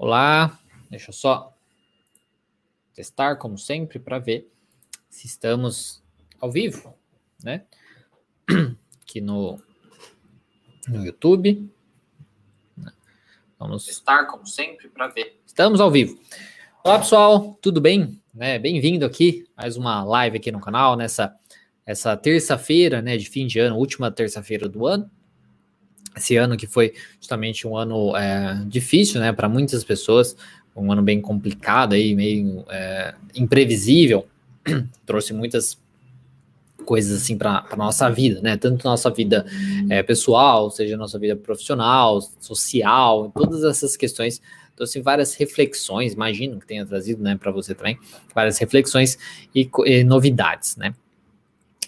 Olá, deixa eu só testar como sempre para ver se estamos ao vivo, né? Aqui no, no YouTube. Vamos testar como sempre para ver. Estamos ao vivo. Olá pessoal, tudo bem? Né, Bem-vindo aqui mais uma live aqui no canal nessa essa terça-feira, né, de fim de ano, última terça-feira do ano esse ano que foi justamente um ano é, difícil, né, para muitas pessoas, um ano bem complicado aí, meio é, imprevisível, trouxe muitas coisas assim para nossa vida, né, tanto nossa vida é, pessoal, seja nossa vida profissional, social, todas essas questões trouxe várias reflexões, imagino que tenha trazido, né, para você também, várias reflexões e, e novidades, né.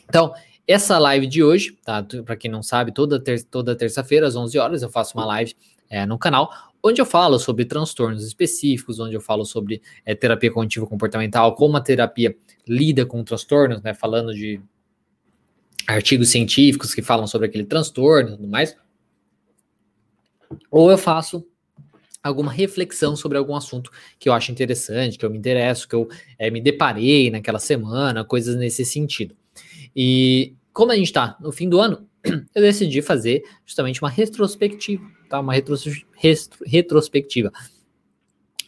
Então, essa live de hoje, tá? Para quem não sabe, toda, ter toda terça-feira, às 11 horas, eu faço uma live é, no canal, onde eu falo sobre transtornos específicos, onde eu falo sobre é, terapia cognitivo comportamental, como a terapia lida com transtornos, né? Falando de artigos científicos que falam sobre aquele transtorno e tudo mais. Ou eu faço alguma reflexão sobre algum assunto que eu acho interessante, que eu me interesso, que eu é, me deparei naquela semana, coisas nesse sentido. E como a gente está no fim do ano, eu decidi fazer justamente uma retrospectiva, tá? Uma retro, retrospectiva.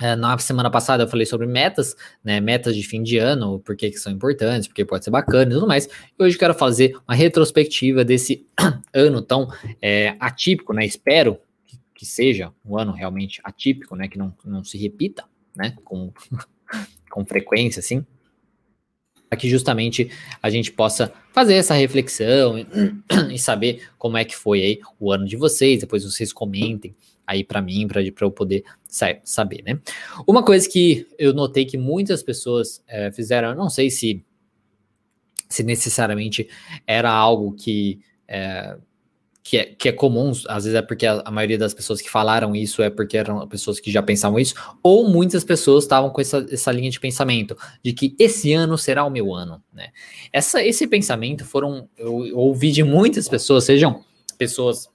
É, na semana passada eu falei sobre metas, né? Metas de fim de ano, por que são importantes, porque pode ser bacana e tudo mais. E hoje eu quero fazer uma retrospectiva desse ano tão é, atípico, né? Espero que, que, seja um ano realmente atípico, né? Que não, não se repita, né? Com, com frequência, assim para que justamente a gente possa fazer essa reflexão e, e, saber como é que foi aí o ano de vocês, depois vocês comentem aí para mim, para eu poder saber, né? Uma coisa que eu notei que muitas pessoas é, fizeram, eu não sei se, se necessariamente era algo que é, que é, que é comum, às vezes é porque a, a, maioria das pessoas que falaram isso é porque eram pessoas que já pensavam isso, ou muitas pessoas estavam com essa, essa linha de pensamento de que esse ano será o meu ano, né? Essa, esse pensamento foram, eu, eu ouvi de muitas pessoas, sejam pessoas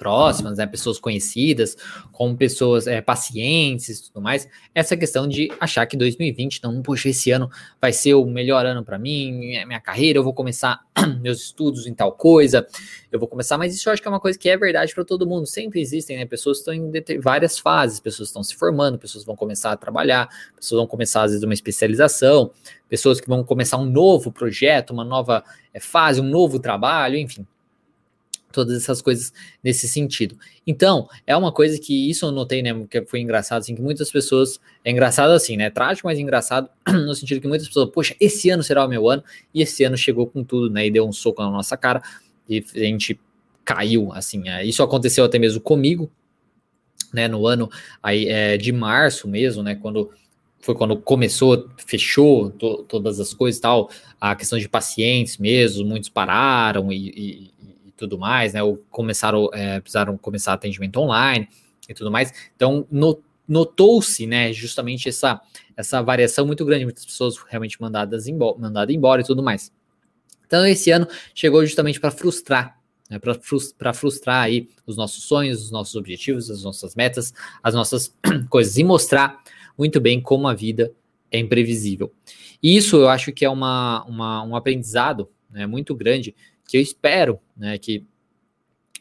próximas, né, pessoas conhecidas, como pessoas é, pacientes e tudo mais, essa questão de achar que 2020, não, poxa, esse ano vai ser o melhor ano para mim, minha, minha, carreira, eu vou começar meus estudos em tal coisa, eu vou começar, mas isso eu acho que é uma coisa que é verdade para todo mundo, sempre existem, né, pessoas estão em várias fases, pessoas estão se formando, pessoas vão começar a trabalhar, pessoas vão começar às vezes uma especialização, pessoas que vão começar um novo projeto, uma nova é, fase, um novo trabalho, enfim, todas essas coisas nesse sentido. Então, é uma coisa que isso eu notei, né, que foi engraçado, assim, que muitas pessoas, é engraçado assim, né, trágico, mas engraçado, no sentido que muitas pessoas, poxa, esse ano será o meu ano, e esse ano chegou com tudo, né, e deu um soco na nossa cara, e a gente caiu, assim, é, isso aconteceu até mesmo comigo, né, no ano aí, é, de março mesmo, né, quando foi quando começou, fechou to, todas as coisas e tal, a questão de pacientes mesmo, muitos pararam e, e tudo mais, né? Ou começaram, é, precisaram começar atendimento online e tudo mais. Então, no, notou-se, né, justamente essa, essa variação muito grande, muitas pessoas realmente mandadas embora, mandadas embora e tudo mais. Então, esse ano chegou justamente para frustrar, né, para frustrar aí os nossos sonhos, os nossos objetivos, as nossas metas, as nossas coisas e mostrar muito bem como a vida é imprevisível. E isso eu acho que é uma, uma um aprendizado né, muito grande que eu espero né, que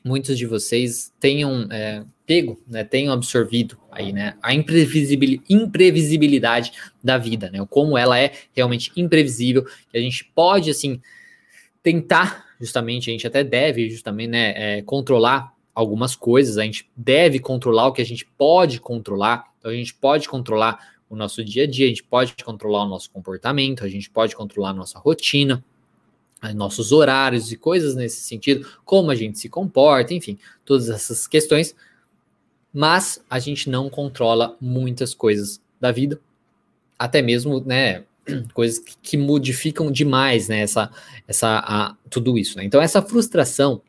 muitos de vocês tenham é, pego, né, tenham absorvido aí, né, a imprevisibilidade da vida, né, como ela é realmente imprevisível, que a gente pode, assim, tentar, justamente, a gente até deve, justamente, né, é, controlar algumas coisas, a gente deve controlar o que a gente pode controlar, então a gente pode controlar o nosso dia a dia, a gente pode controlar o nosso comportamento, a gente pode controlar a nossa rotina, nossos horários e coisas nesse sentido, como a gente se comporta, enfim, todas essas questões. Mas a gente não controla muitas coisas da vida, até mesmo, né, coisas que, modificam demais, né, essa, essa, a, tudo isso, né? Então essa frustração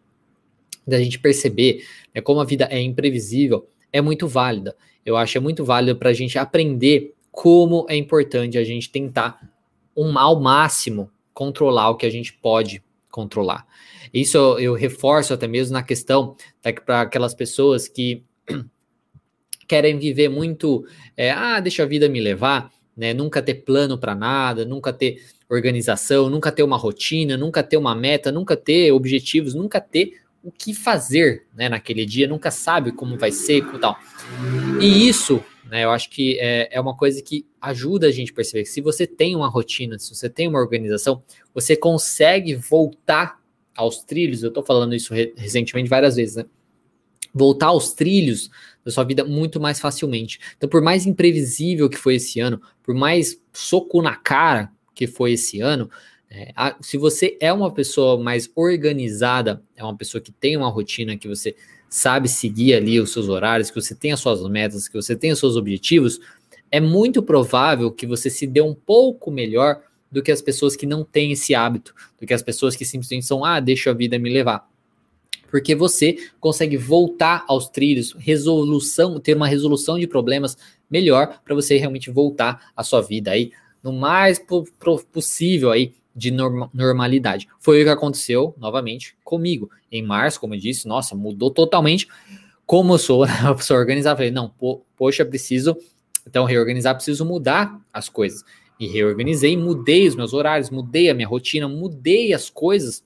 da gente perceber né, como a vida é imprevisível é muito válida. Eu acho é muito válido para a gente aprender como é importante a gente tentar um ao máximo controlar o que a gente pode controlar. Isso eu, eu reforço até mesmo na questão para aquelas pessoas que querem viver muito, é, ah, deixa a vida me levar, né? Nunca ter plano para nada, nunca ter organização, nunca ter uma rotina, nunca ter uma meta, nunca ter objetivos, nunca ter o que fazer, né, naquele dia, nunca sabe como vai ser e tal. E isso, né, eu acho que é, é uma coisa que ajuda a gente a perceber que se você tem uma rotina, se você tem uma organização, você consegue voltar aos trilhos. Eu tô falando isso re recentemente várias vezes, né? Voltar aos trilhos da sua vida muito mais facilmente. Então, por mais imprevisível que foi esse ano, por mais soco na cara que foi esse ano, é, a, se você é uma pessoa mais organizada, é uma pessoa que tem uma rotina, que você sabe seguir ali os seus horários, que você tem as suas metas, que você tem os seus objetivos, é muito provável que você se dê um pouco melhor do que as pessoas que não têm esse hábito, do que as pessoas que simplesmente são, ah, deixa a vida me levar. Porque você consegue voltar aos trilhos, resolução, ter uma resolução de problemas melhor para você realmente voltar à sua vida aí no mais possível aí de normalidade. Foi o que aconteceu novamente comigo em março, como eu disse, nossa, mudou totalmente. Como eu sou uma pessoa organizada, falei, não, po poxa, preciso então reorganizar, preciso mudar as coisas. E reorganizei, mudei os meus horários, mudei a minha rotina, mudei as coisas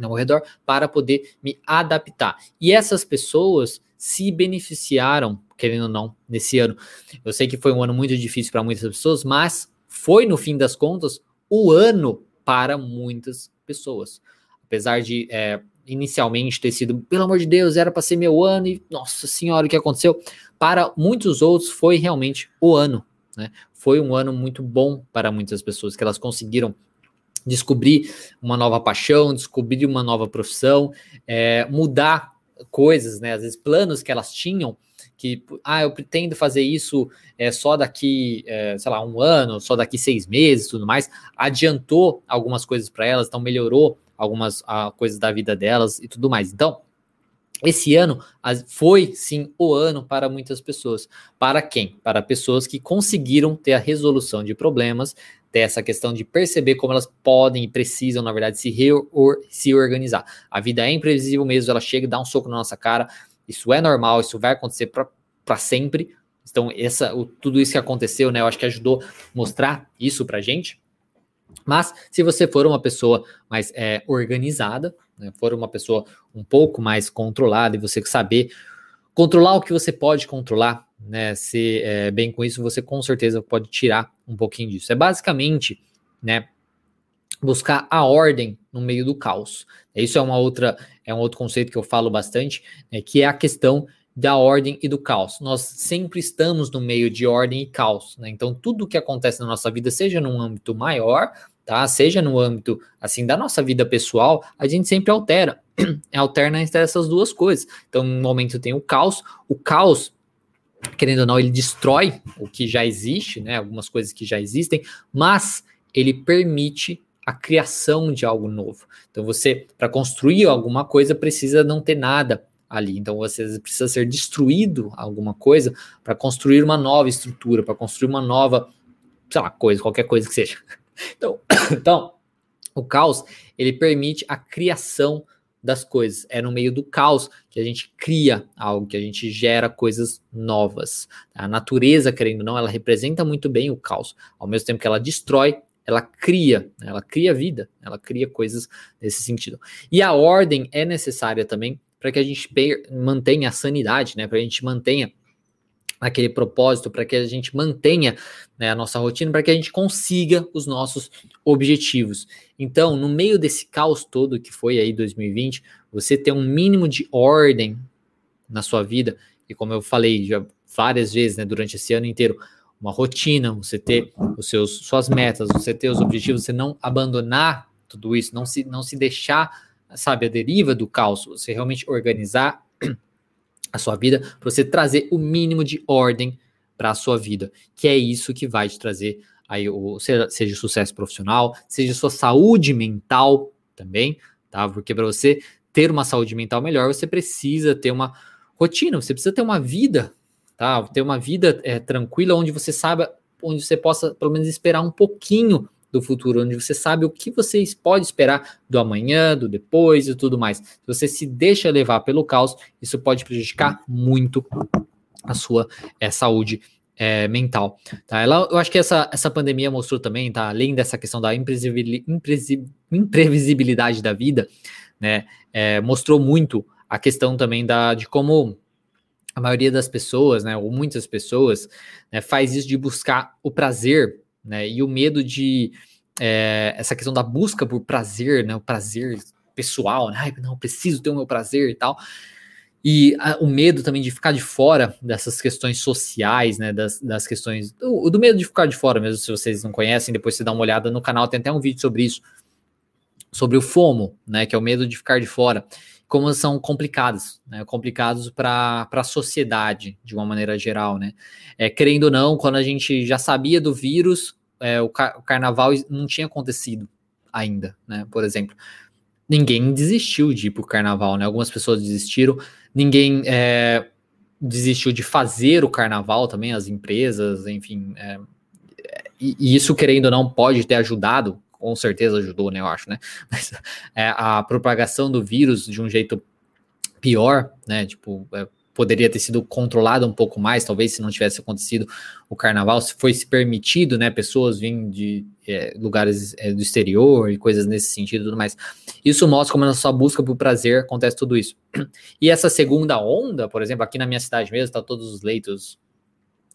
ao redor para poder me adaptar. E essas pessoas se beneficiaram, querendo ou não, nesse ano. Eu sei que foi um ano muito difícil para muitas pessoas, mas foi, no fim das contas, o ano para muitas pessoas. Apesar de é, inicialmente ter sido, pelo amor de Deus, era para ser meu ano e, nossa senhora, o que aconteceu? Para muitos outros foi realmente o ano. Né? Foi um ano muito bom para muitas pessoas, que elas conseguiram descobrir uma nova paixão, descobrir uma nova profissão, é, mudar coisas, né? Às vezes planos que elas tinham, que ah, eu pretendo fazer isso é, só daqui, é, sei lá, um ano, só daqui seis meses, tudo mais, adiantou algumas coisas para elas, então melhorou algumas ah, coisas da vida delas e tudo mais. Então, esse ano foi sim o ano para muitas pessoas. Para quem? Para pessoas que conseguiram ter a resolução de problemas, ter essa questão de perceber como elas podem e precisam, na verdade, se, reor se organizar. A vida é imprevisível mesmo, ela chega dá um soco na nossa cara. Isso é normal, isso vai acontecer para sempre. Então, essa, o, tudo isso que aconteceu, né? Eu acho que ajudou mostrar isso pra gente. Mas se você for uma pessoa mais é, organizada, né, for uma pessoa um pouco mais controlada e você saber controlar o que você pode controlar, né, ser é, bem com isso, você com certeza pode tirar um pouquinho disso. É basicamente, né, buscar a ordem no meio do caos. Isso é uma outra, é um outro conceito que eu falo bastante, né, que é a questão da ordem e do caos. Nós sempre estamos no meio de ordem e caos, né? Então tudo que acontece na nossa vida, seja num âmbito maior, tá? Seja no âmbito assim da nossa vida pessoal, a gente sempre altera, alterna entre essas duas coisas. Então, no momento tem o caos, o caos querendo ou não, ele destrói o que já existe, né? Algumas coisas que já existem, mas ele permite a criação de algo novo. Então, você, para construir alguma coisa, precisa não ter nada ali. Então, você precisa ser destruído alguma coisa para construir uma nova estrutura, para construir uma nova, sei lá, coisa, qualquer coisa que seja. Então, então o caos ele permite a criação das coisas. É no meio do caos que a gente cria algo, que a gente gera coisas novas. A natureza, querendo ou não, ela representa muito bem o caos. Ao mesmo tempo que ela destrói, ela cria, né? ela cria vida, ela cria coisas nesse sentido. E a ordem é necessária também para que a gente mantenha a sanidade, né? Para a gente mantenha aquele propósito, para que a gente mantenha né, a nossa rotina, para que a gente consiga os nossos objetivos. Então, no meio desse caos todo que foi aí 2020, você ter um mínimo de ordem na sua vida, e como eu falei já várias vezes né, durante esse ano inteiro, uma rotina, você ter os seus suas metas, você ter os objetivos, você não abandonar tudo isso, não se não se deixar, sabe, a deriva do caos, você realmente organizar a sua vida, para você trazer o mínimo de ordem para a sua vida, que é isso que vai te trazer aí o seja, seja sucesso profissional, seja sua saúde mental também, tá? Porque para você ter uma saúde mental melhor, você precisa ter uma rotina, você precisa ter uma vida, tá? Ter uma vida é, tranquila onde você saiba, onde você possa pelo menos esperar um pouquinho do futuro, onde você sabe o que você pode esperar do amanhã, do depois e tudo mais. Se você se deixa levar pelo caos, isso pode prejudicar muito a sua é, saúde é, mental. Tá? Ela, eu acho que essa, essa pandemia mostrou também, tá? além dessa questão da imprevisibilidade da vida, né, é, mostrou muito a questão também da, de como a maioria das pessoas, né, ou muitas pessoas, né, faz isso de buscar o prazer, né, e o medo de é, essa questão da busca por prazer, né, o prazer pessoal, né, Ai, não, preciso ter o meu prazer e tal, e a, o medo também de ficar de fora dessas questões sociais, né? Das, das questões. Do, do, medo de ficar de fora, mesmo se vocês não conhecem, depois você dá uma olhada no canal, tem até um vídeo sobre isso. Sobre o FOMO, né? Que é o medo de ficar de fora. Como são complicados, né? Complicados para a sociedade, de uma maneira geral, né? É, querendo ou não, quando a gente já sabia do vírus, é, o, car o carnaval não tinha acontecido ainda, né? Por exemplo ninguém desistiu de ir pro carnaval, né? Algumas pessoas desistiram, ninguém é, desistiu de fazer o carnaval também, as empresas, enfim. É, e, isso, querendo ou não, pode ter ajudado, com certeza ajudou, né? Eu acho, né? Mas é, a propagação do vírus de um jeito pior, né? Tipo, é, poderia ter sido controlada um pouco mais, talvez se não tivesse acontecido o carnaval, se foi se permitido, né, pessoas virem de é, lugares é, do exterior e coisas nesse sentido e tudo mais. Isso mostra como na sua busca por prazer acontece tudo isso. E essa segunda onda, por exemplo, aqui na minha cidade mesmo, tá todos os leitos,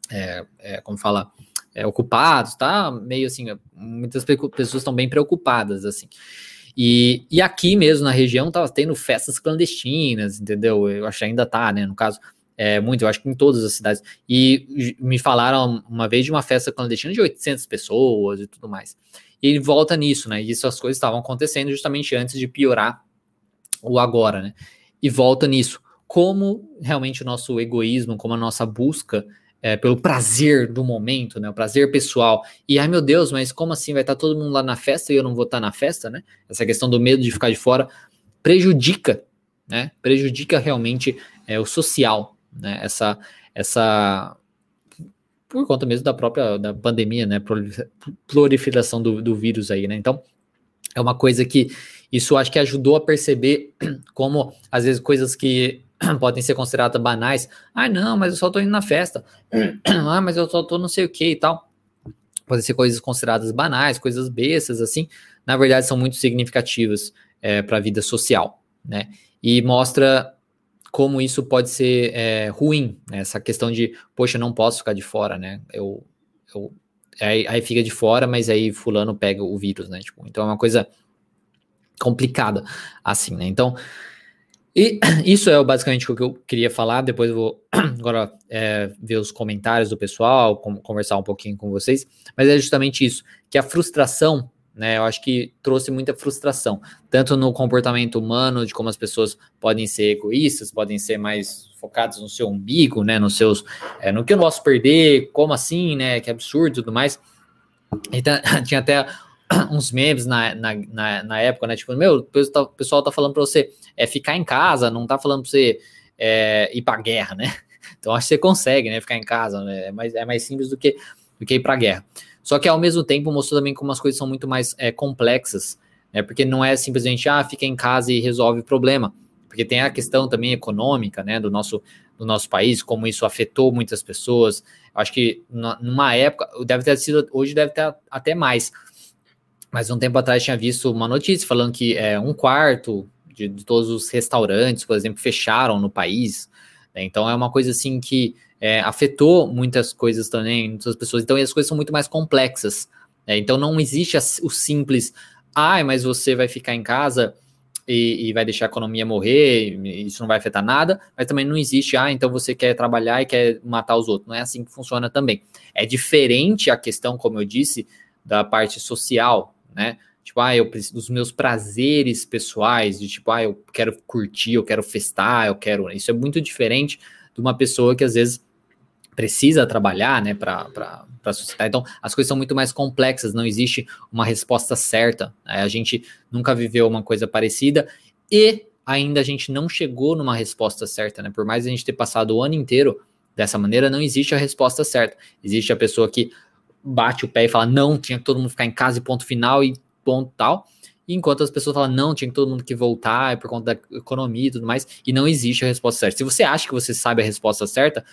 é, é como fala, é, ocupados, tá meio assim, muitas pessoas estão bem preocupadas, assim. E, e aqui mesmo na região tava tendo festas clandestinas, entendeu? Eu acho que ainda tá, né? No caso, é muito, eu acho que em todas as cidades. E me falaram uma vez de uma festa clandestina de 800 pessoas e tudo mais. E ele volta nisso, né? E essas coisas estavam acontecendo justamente antes de piorar o agora, né? E volta nisso. Como realmente o nosso egoísmo, como a nossa busca é, pelo prazer do momento, né? O prazer pessoal. E ai meu Deus, mas como assim vai estar tá todo mundo lá na festa e eu não vou estar tá na festa, né? Essa questão do medo de ficar de fora prejudica, né? Prejudica realmente é, o social, né? Essa, essa por conta mesmo da própria da pandemia, né? Proliferação do, do vírus aí, né? Então é uma coisa que isso acho que ajudou a perceber como às vezes coisas que podem ser consideradas banais. Ah, não, mas eu só tô indo na festa. ah, mas eu só tô não sei o que e tal. Podem ser coisas consideradas banais, coisas bestas, assim. Na verdade, são muito significativas é, para a vida social, né? E mostra como isso pode ser é, ruim, né? essa questão de, poxa, não posso ficar de fora, né? Eu, eu aí, aí, fica de fora, mas aí fulano pega o vírus, né? Tipo, então é uma coisa complicada, assim, né? Então, e isso é basicamente o que eu queria falar. Depois eu vou agora é, ver os comentários do pessoal, conversar um pouquinho com vocês. Mas é justamente isso, que a frustração, né? Eu acho que trouxe muita frustração, tanto no comportamento humano, de como as pessoas podem ser egoístas, podem ser mais focadas no seu umbigo, né? Nos seus, é, no que eu posso perder, como assim, né? Que absurdo e tudo mais. Então, tinha até uns memes na, na, na, na, época, né? Tipo, meu, o pessoal tá falando pra você é, ficar em casa, não tá falando pra você é, ir pra guerra, né? Então acho que você consegue, né? Ficar em casa, né? É mais, é mais simples do que, do que ir pra guerra. Só que ao mesmo tempo mostrou também como as coisas são muito mais é, complexas, né? Porque não é simplesmente, ah, fica em casa e resolve o problema. Porque tem a questão também econômica, né? Do nosso, do nosso país, como isso afetou muitas pessoas. Acho que numa época, deve ter sido, hoje deve ter até mais mas um tempo atrás tinha visto uma notícia falando que é, um quarto de, de todos os restaurantes, por exemplo, fecharam no país. Né? Então é uma coisa assim que é, afetou muitas coisas também, muitas pessoas. Então as coisas são muito mais complexas. Né? Então não existe o simples, ai, ah, mas você vai ficar em casa e, e, vai deixar a economia morrer, isso não vai afetar nada, mas também não existe, ah, então você quer trabalhar e quer matar os outros. Não é assim que funciona também. É diferente a questão, como eu disse, da parte social, né? Tipo, ah, eu preciso dos meus prazeres pessoais, de tipo, ah, eu quero curtir, eu quero festar, eu quero. Isso é muito diferente de uma pessoa que às vezes precisa trabalhar, né, para a sociedade. Então, as coisas são muito mais complexas, não existe uma resposta certa. Né? A gente nunca viveu uma coisa parecida e ainda a gente não chegou numa resposta certa, né? Por mais a gente ter passado o ano inteiro dessa maneira, não existe a resposta certa. Existe a pessoa que bate o pé e fala não, tinha que todo mundo ficar em casa e ponto final e ponto tal. E enquanto as pessoas falam não, tinha que todo mundo que voltar é por conta da economia e tudo mais, e não existe a resposta certa. Se você acha que você sabe a resposta certa,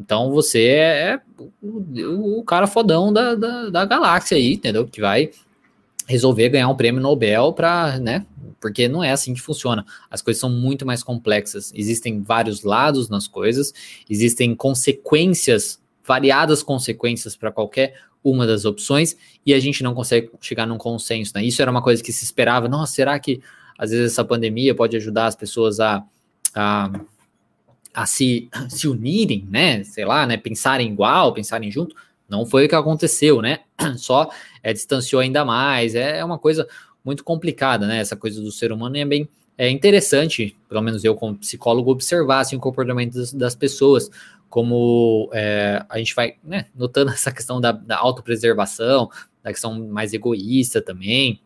Então você é o, o cara fodão da, da, da galáxia aí, entendeu? Que vai resolver ganhar um prêmio Nobel para, né? Porque não é assim que funciona. As coisas são muito mais complexas. Existem vários lados nas coisas, existem consequências, variadas consequências para qualquer uma das opções, e a gente não consegue chegar num consenso, né? Isso era uma coisa que se esperava. Nossa, será que às vezes essa pandemia pode ajudar as pessoas a, a, a se, se unirem, né? Sei lá, né? Pensarem igual, pensarem junto? Não foi o que aconteceu, né? Só é, distanciou ainda mais. É, é uma coisa muito complicada, né? Essa coisa do ser humano é bem é interessante, pelo menos eu como psicólogo, observar assim, o comportamento das, das pessoas, como é, a gente vai né, notando essa questão da, da autopreservação, da questão mais egoísta também,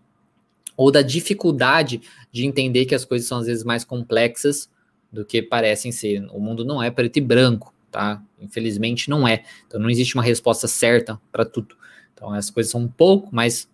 ou da dificuldade de entender que as coisas são às vezes mais complexas do que parecem ser. O mundo não é preto e branco, tá? Infelizmente não é. Então não existe uma resposta certa para tudo. Então as coisas são um pouco mais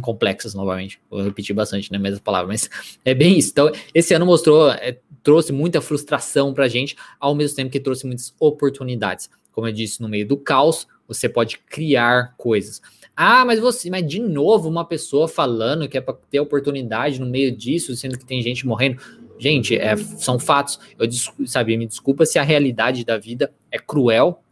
complexas novamente. Vou repetir bastante, né? Mesma palavra, mas é bem isso. Então, esse ano mostrou, é, trouxe muita frustração pra gente, ao mesmo tempo que trouxe muitas oportunidades. Como eu disse, no meio do caos, você pode criar coisas. Ah, mas você, mas de novo, uma pessoa falando que é para ter oportunidade no meio disso, sendo que tem gente morrendo. Gente, é, são fatos. Eu sabe, me desculpa se a realidade da vida é cruel,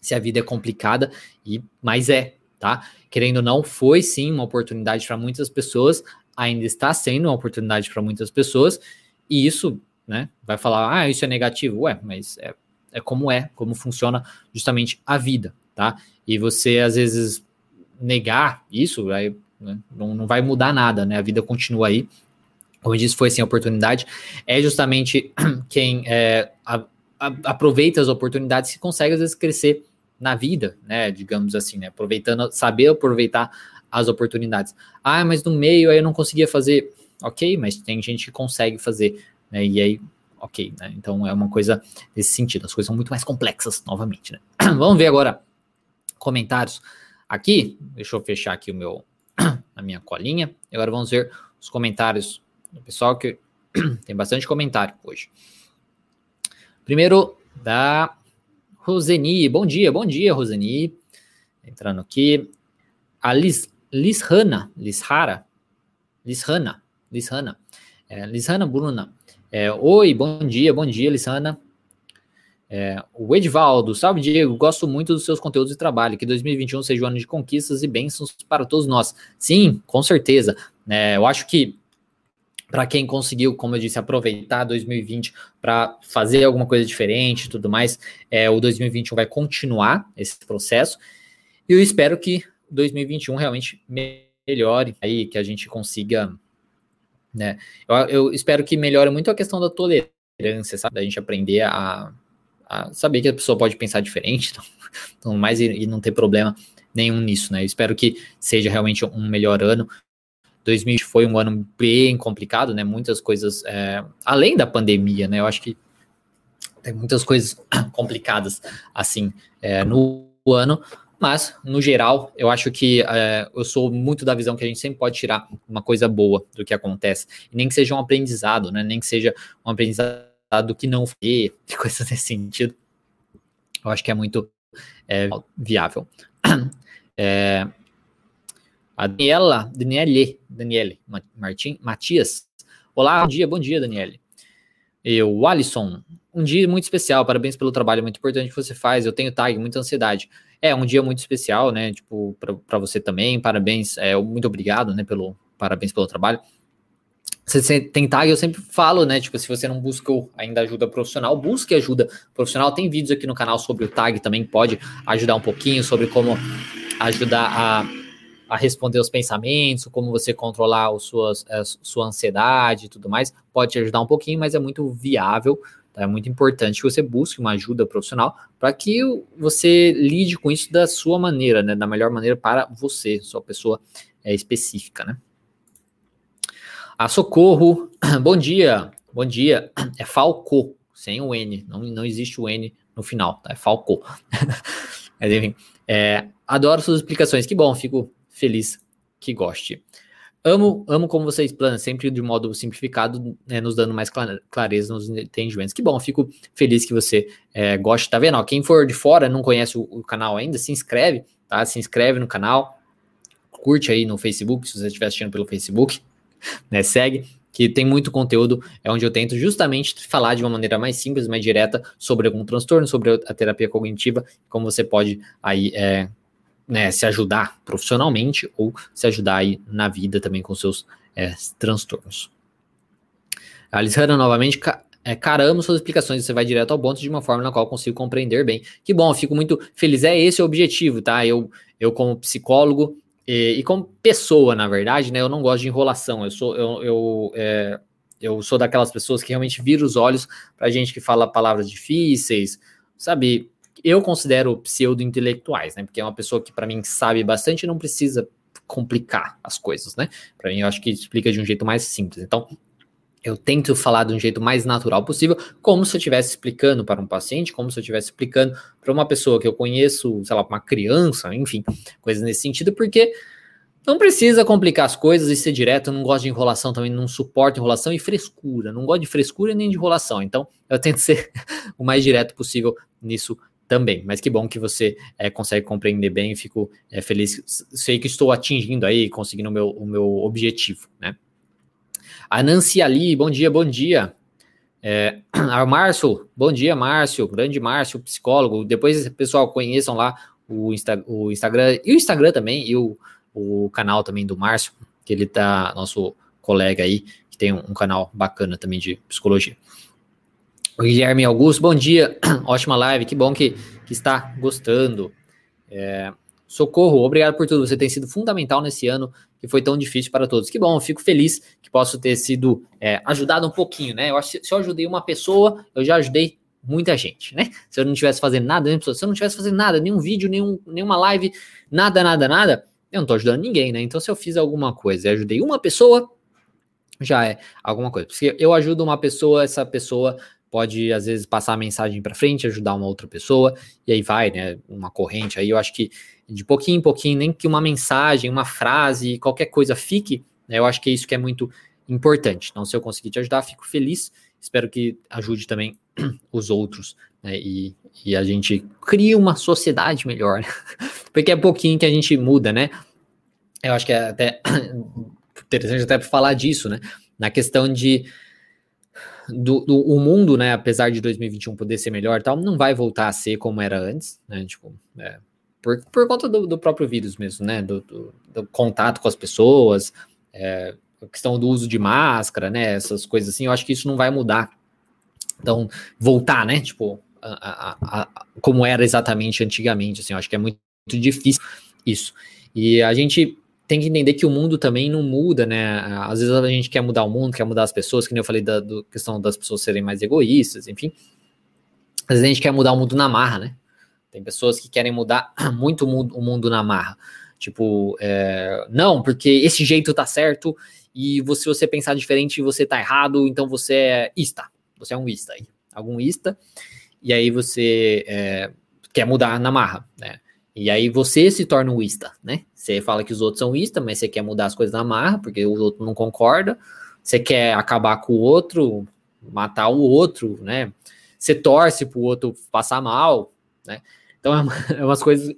se a vida é complicada, e mas é, tá? Querendo ou não, foi sim uma oportunidade para muitas pessoas, ainda está sendo uma oportunidade para muitas pessoas, e isso, né, vai falar, ah, isso é negativo, ué, mas é, é como é, como funciona justamente a vida, tá? E você, às vezes, negar isso, aí, né, não, não vai mudar nada, né? A vida continua aí. Como eu disse, foi sem oportunidade. É justamente quem é, a, a, aproveita as oportunidades que consegue, às vezes, crescer na vida, né? Digamos assim, né? Aproveitando, saber aproveitar as oportunidades. Ah, mas no meio aí eu não conseguia fazer. Ok, mas tem gente que consegue fazer, né? E aí, ok, né? Então é uma coisa nesse sentido. As coisas são muito mais complexas, novamente, né? Vamos ver agora comentários aqui. Deixa eu fechar aqui o meu a minha colinha. E agora vamos ver os comentários do pessoal que tem bastante comentário hoje. Primeiro da Roseni, bom dia, bom dia, Roseni. Entrando aqui. A Liz, Lishana, Lishara, Lishana, Lishana, é, Lishana Bruna. É, Oi, bom dia, bom dia, Lishana. É, o Edvaldo, salve Diego, gosto muito dos seus conteúdos de trabalho, que 2021 seja um ano de conquistas e bênçãos para todos nós. Sim, com certeza. É, eu acho que para quem conseguiu, como eu disse, aproveitar 2020 para fazer alguma coisa diferente e tudo mais, é, o 2021 vai continuar esse processo. E eu espero que 2021 realmente melhore aí, que a gente consiga. Né? Eu, eu espero que melhore muito a questão da tolerância, sabe? Da gente aprender a, a saber que a pessoa pode pensar diferente, então, então mais e, e não ter problema nenhum nisso, né? Eu espero que seja realmente um melhor ano. 2020 foi um ano bem complicado, né? Muitas coisas, é, além da pandemia, né? Eu acho que tem muitas coisas complicadas, assim, é, no ano, mas, no geral, eu acho que é, eu sou muito da visão que a gente sempre pode tirar uma coisa boa do que acontece, e nem que seja um aprendizado, né? Nem que seja um aprendizado do que não foi, coisas nesse sentido. Eu acho que é muito é, viável. É, a Daniela, Daniele, Daniele Martim, Matias. Olá, bom dia, bom dia, Daniele. Eu, Alisson, um dia muito especial, parabéns pelo trabalho muito importante que você faz. Eu tenho tag, muita ansiedade. É um dia muito especial, né? Tipo, para você também, parabéns, é, muito obrigado, né? Pelo parabéns pelo trabalho. Você tem tag, eu sempre falo, né? Tipo, se você não buscou ainda ajuda profissional, busque ajuda profissional. Tem vídeos aqui no canal sobre o tag também, pode ajudar um pouquinho sobre como ajudar a a responder os pensamentos, como você controlar os suas, a sua ansiedade e tudo mais, pode te ajudar um pouquinho, mas é muito viável, tá? é muito importante que você busque uma ajuda profissional para que você lide com isso da sua maneira, né, da melhor maneira para você, sua pessoa é, específica, né. A Socorro, bom dia, bom dia, é Falco, sem o N, não, não existe o N no final, tá? é Falco. Mas enfim, é, adoro suas explicações, que bom, fico feliz que goste. Amo, amo como você explana, sempre de modo simplificado, né, nos dando mais clareza nos entendimentos. Que bom, fico feliz que você é, goste. Tá vendo? Ó, quem for de fora, não conhece o, o, canal ainda, se inscreve, tá? Se inscreve no canal, curte aí no Facebook, se você estiver assistindo pelo Facebook, né? Segue, que tem muito conteúdo, é onde eu tento justamente falar de uma maneira mais simples, mais direta sobre algum transtorno, sobre a terapia cognitiva, como você pode aí é, né, se ajudar profissionalmente ou se ajudar aí na vida também com seus é, transtornos. A Alessandra novamente, é, caramba, suas explicações, você vai direto ao ponto de uma forma na qual consigo compreender bem. Que bom, fico muito feliz. É esse o objetivo, tá? Eu, eu como psicólogo e, e como pessoa, na verdade, né? Eu não gosto de enrolação. Eu sou, eu, eu, é, eu sou daquelas pessoas que realmente viram os olhos pra gente que fala palavras difíceis, sabe? Eu considero pseudo-intelectuais, né? Porque é uma pessoa que, para mim, sabe bastante e não precisa complicar as coisas, né? Para mim, eu acho que explica de um jeito mais simples. Então, eu tento falar de um jeito mais natural possível, como se eu estivesse explicando para um paciente, como se eu estivesse explicando para uma pessoa que eu conheço, sei lá, uma criança, enfim, coisas nesse sentido, porque não precisa complicar as coisas e ser direto. Eu não gosto de enrolação também, não suporto enrolação e frescura. Não gosto de frescura nem de enrolação. Então, eu tento ser o mais direto possível nisso também. Mas que bom que você é, consegue compreender bem, fico é, feliz. Sei que estou atingindo aí, conseguindo o meu, o meu objetivo, né? A Nancy Ali, bom dia, bom dia. É, a Márcio, bom dia, Márcio, grande Márcio, psicólogo. Depois, pessoal, conheçam lá o, Insta, o Instagram e o Instagram também, e o, o canal também do Márcio, que ele tá, nosso colega aí, que tem um, um canal bacana também de psicologia. Guilherme Augusto, bom dia, ótima live, que bom que, que está gostando. É, socorro, obrigado por tudo, você tem sido fundamental nesse ano que foi tão difícil para todos. Que bom, fico feliz que posso ter sido é, ajudado um pouquinho, né? Eu acho que se eu ajudei uma pessoa, eu já ajudei muita gente, né? Se eu não tivesse fazendo nada, se eu não tivesse fazendo nada, nenhum vídeo, nenhum, nenhuma live, nada, nada, nada, eu não tô ajudando ninguém, né? Então, se eu fiz alguma coisa e ajudei uma pessoa, já é alguma coisa. Se eu ajudo uma pessoa, essa pessoa pode às vezes passar a mensagem para frente, ajudar uma outra pessoa, e aí vai, né, uma corrente aí, eu acho que de pouquinho em pouquinho, nem que uma mensagem, uma frase, qualquer coisa fique, né, eu acho que é isso que é muito importante. Então, se eu conseguir te ajudar, fico feliz, espero que ajude também os outros, né, e, e a gente cria uma sociedade melhor, né? porque é pouquinho que a gente muda, né, eu acho que é até interessante até falar disso, né, na questão de do, do, o mundo, né, apesar de 2021 poder ser melhor tal, não vai voltar a ser como era antes, né, tipo, é, por, por conta do, do, próprio vírus mesmo, né, do, do contato com as pessoas, é, a questão do uso de máscara, né, essas coisas assim, eu acho que isso não vai mudar. Então, voltar, né, tipo, a, a, a, como era exatamente antigamente, assim, eu acho que é muito, muito difícil isso. E a gente tem que entender que o mundo também não muda, né? Às vezes a gente quer mudar o mundo, quer mudar as pessoas, que nem eu falei da do, questão das pessoas serem mais egoístas, enfim. Às vezes a gente quer mudar o mundo na marra, né? Tem pessoas que querem mudar muito o mundo, o mundo na marra. Tipo, é, não, porque esse jeito tá certo e você, se você pensar diferente, você tá errado, então você é ista. Você é um ista aí. Algum ista. E aí você é, quer mudar na marra, né? E aí você se torna um ista, né? Você fala que os outros são ista, mas você quer mudar as coisas na marra, porque o outro não concorda. Você quer acabar com o outro, matar o outro, né? Você torce pro outro passar mal, né? Então é, uma, é umas coisas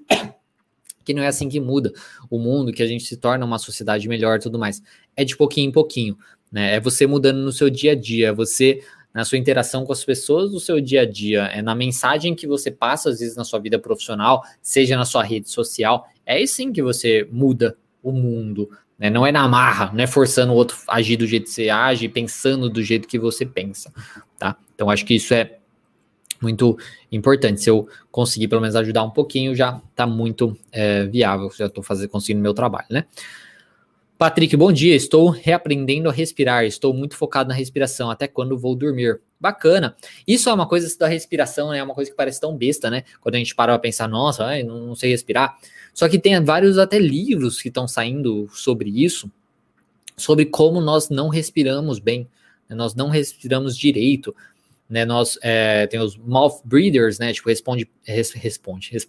que não é assim que muda o mundo, que a gente se torna uma sociedade melhor e tudo mais. É de pouquinho em pouquinho, né? É você mudando no seu dia a dia, é você na sua interação com as pessoas do seu dia a dia, é na mensagem que você passa, às vezes, na sua vida profissional, seja na sua rede social, é aí sim que você muda o mundo. Né? Não é na marra, não é forçando o outro a agir do jeito que você age, pensando do jeito que você pensa. Tá? Então, acho que isso é muito importante. Se eu conseguir pelo menos ajudar um pouquinho, já está muito é, viável, já estou conseguindo meu trabalho, né? Patrick, bom dia. Estou reaprendendo a respirar. Estou muito focado na respiração. Até quando vou dormir? Bacana. Isso é uma coisa da respiração, né? É uma coisa que parece tão besta, né? Quando a gente para pra pensar, nossa, ai, não, sei respirar. Só que tem vários até livros que estão saindo sobre isso, sobre como nós não respiramos bem, né? nós não respiramos direito. Né? Nós é, tem os mouth breathers, né? Tipo, responde, res, responde, res,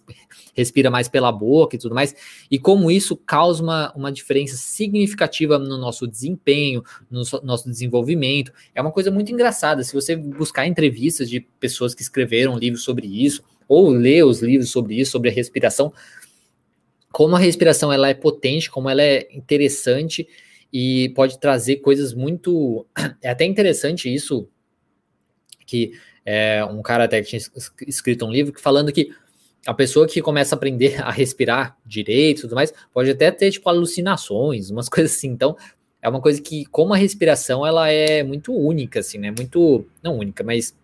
respira mais pela boca e tudo mais. E como isso causa uma, uma diferença significativa no nosso desempenho, no so, nosso desenvolvimento. É uma coisa muito engraçada. Se você buscar entrevistas de pessoas que escreveram livros sobre isso, ou ler os livros sobre isso, sobre a respiração, como a respiração ela é potente, como ela é interessante e pode trazer coisas muito. É até interessante isso que é, um cara até tinha escrito um livro falando que a pessoa que começa a aprender a respirar direito e tudo mais, pode até ter, tipo, alucinações, umas coisas assim. Então, é uma coisa que, como a respiração, ela é muito única, assim, né? Muito, não única, mas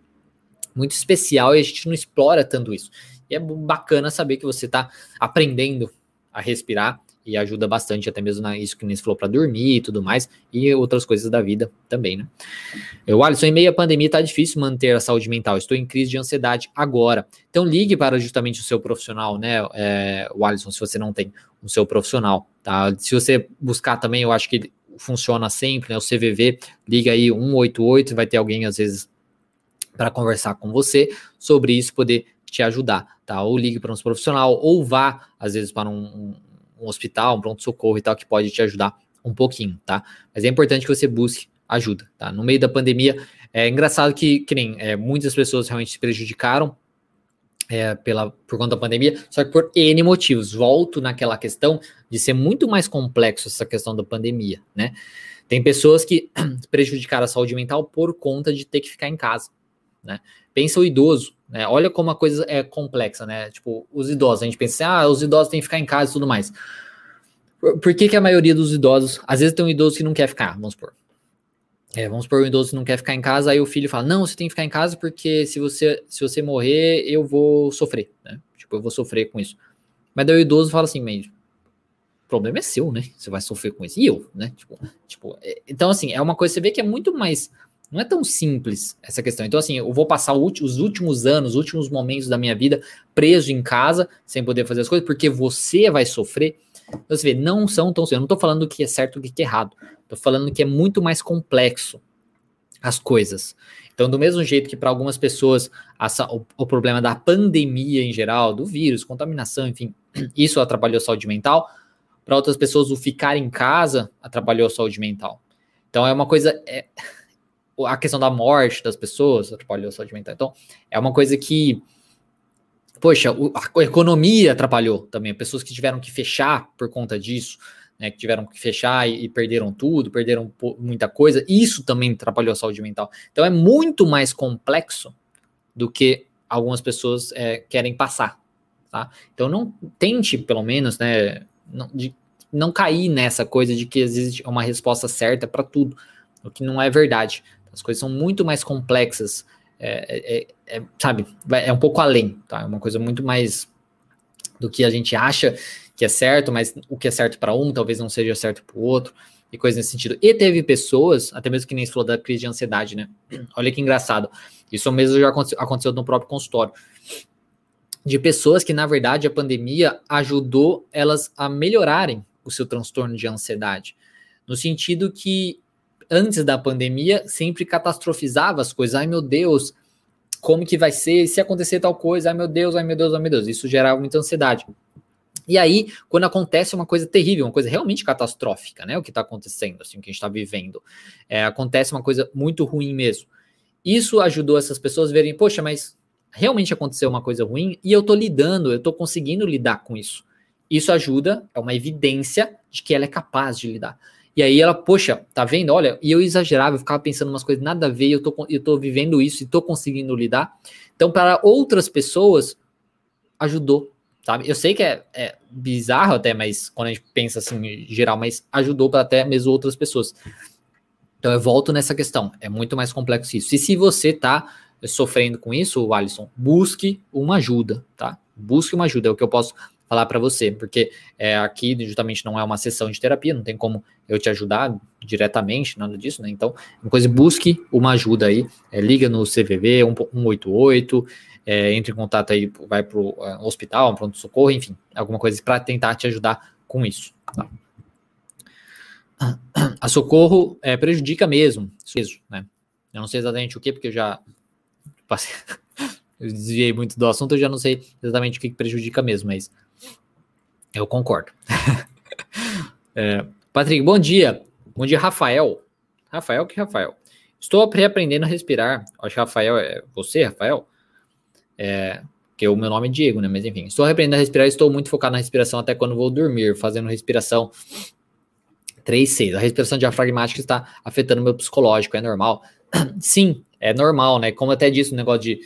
muito especial e a gente não explora tanto isso. E é bacana saber que você está aprendendo a respirar e ajuda bastante, até mesmo na isso que nem falou para dormir e tudo mais, e outras coisas da vida também, né? Eu, Alisson, em meio à pandemia tá difícil manter a saúde mental, estou em crise de ansiedade agora. Então ligue para justamente o seu profissional, né, é, o Alisson, se você não tem o seu profissional, tá? Se você buscar também, eu acho que funciona sempre, né, o CVV, liga aí 188, vai ter alguém às vezes para conversar com você sobre isso, poder te ajudar, tá? Ou ligue para um profissional, ou vá, às vezes, para um, um hospital, um pronto-socorro e tal, que pode te ajudar um pouquinho, tá? Mas é importante que você busque ajuda, tá? No meio da pandemia, é engraçado que, que nem é, muitas pessoas realmente se prejudicaram é, pela, por conta da pandemia, só que por N motivos. Volto naquela questão de ser muito mais complexo essa questão da pandemia, né? Tem pessoas que prejudicaram a saúde mental por conta de ter que ficar em casa, né? Pensa o idoso, né? Olha como a coisa é complexa, né? Tipo, os idosos, a gente pensa assim, ah, os idosos têm que ficar em casa e tudo mais. Por, por que, que a maioria dos idosos, às vezes tem um idoso que não quer ficar, vamos supor. É, vamos supor, um idoso não quer ficar em casa, aí o filho fala, não, você tem que ficar em casa porque se você, se você morrer, eu vou sofrer, né? Tipo, eu vou sofrer com isso. Mas daí o idoso fala assim, meio, o problema é seu, né? Você vai sofrer com isso. E eu, né? Tipo, tipo, é, então, assim, é uma coisa, você vê que é muito mais não é tão simples essa questão. Então, assim, eu vou passar os últimos anos, os últimos momentos da minha vida preso em casa, sem poder fazer as coisas, porque você vai sofrer. Então, você vê, não são tão. Eu não estou falando que é certo e que é errado. Estou falando que é muito mais complexo as coisas. Então, do mesmo jeito que para algumas pessoas essa, o, o, problema da pandemia em geral, do vírus, contaminação, enfim, isso atrapalhou a saúde mental, para outras pessoas o ficar em casa atrapalhou a saúde mental. Então é uma coisa. É, a questão da morte das pessoas atrapalhou a saúde mental. Então, é uma coisa que, poxa, a economia atrapalhou também. Pessoas que tiveram que fechar por conta disso, né, que tiveram que fechar e, e perderam tudo, perderam muita coisa. Isso também atrapalhou a saúde mental. Então, é muito mais complexo do que algumas pessoas é, querem passar. Tá? Então, não tente, pelo menos, né, não, de, não cair nessa coisa de que existe uma resposta certa para tudo, o que não é verdade. As coisas são muito mais complexas, é, é, é, sabe? É um pouco além, tá? É uma coisa muito mais do que a gente acha que é certo, mas o que é certo para um talvez não seja certo para o outro, e coisas nesse sentido. E teve pessoas, até mesmo que nem se falou da crise de ansiedade, né? Olha que engraçado. Isso mesmo já aconteceu, aconteceu no próprio consultório. De pessoas que, na verdade, a pandemia ajudou elas a melhorarem o seu transtorno de ansiedade. No sentido que antes da pandemia, sempre catastrofizava as coisas. Ai, meu Deus, como que vai ser? Se acontecer tal coisa, ai, meu Deus, ai, meu Deus, ai, meu Deus. Isso gerava muita ansiedade. E aí, quando acontece uma coisa terrível, uma coisa realmente catastrófica, né? O que está acontecendo, assim, o que a gente está vivendo, é, acontece uma coisa muito ruim mesmo. Isso ajudou essas pessoas a verem, poxa, mas realmente aconteceu uma coisa ruim e eu estou lidando, eu estou conseguindo lidar com isso. Isso ajuda, é uma evidência de que ela é capaz de lidar. E aí ela, poxa, tá vendo? Olha, e eu exagerava, eu ficava pensando umas coisas nada a ver, eu tô, eu tô vivendo isso e tô conseguindo lidar. Então, para outras pessoas, ajudou, sabe? Eu sei que é, é bizarro até, mas quando a gente pensa assim geral, mas ajudou para até mesmo outras pessoas. Então, eu volto nessa questão, é muito mais complexo isso. E se você tá sofrendo com isso, Alisson, busque uma ajuda, tá? Busque uma ajuda, é o que eu posso falar para você, porque é, aqui justamente não é uma sessão de terapia, não tem como eu te ajudar diretamente, nada disso, né? Então, uma coisa, busque uma ajuda aí, é, liga no CVV 188, é, entre em contato aí, vai para o uh, hospital, um pronto-socorro, enfim, alguma coisa para tentar te ajudar com isso. Tá? A socorro é, prejudica mesmo, isso, né? Eu não sei exatamente o que, porque eu já eu desviei muito do assunto, eu já não sei exatamente o que prejudica mesmo, mas eu concordo. é, Patrick, bom dia. Bom dia, Rafael. Rafael, que Rafael? Estou reaprendendo a respirar. Acho que Rafael é você, Rafael? É, que o meu nome é Diego, né? Mas enfim, estou aprendendo a respirar, estou muito focado na respiração até quando vou dormir, fazendo respiração 3, 6. A respiração diafragmática está afetando meu psicológico, é normal? Sim, é normal, né? Como até disse o negócio de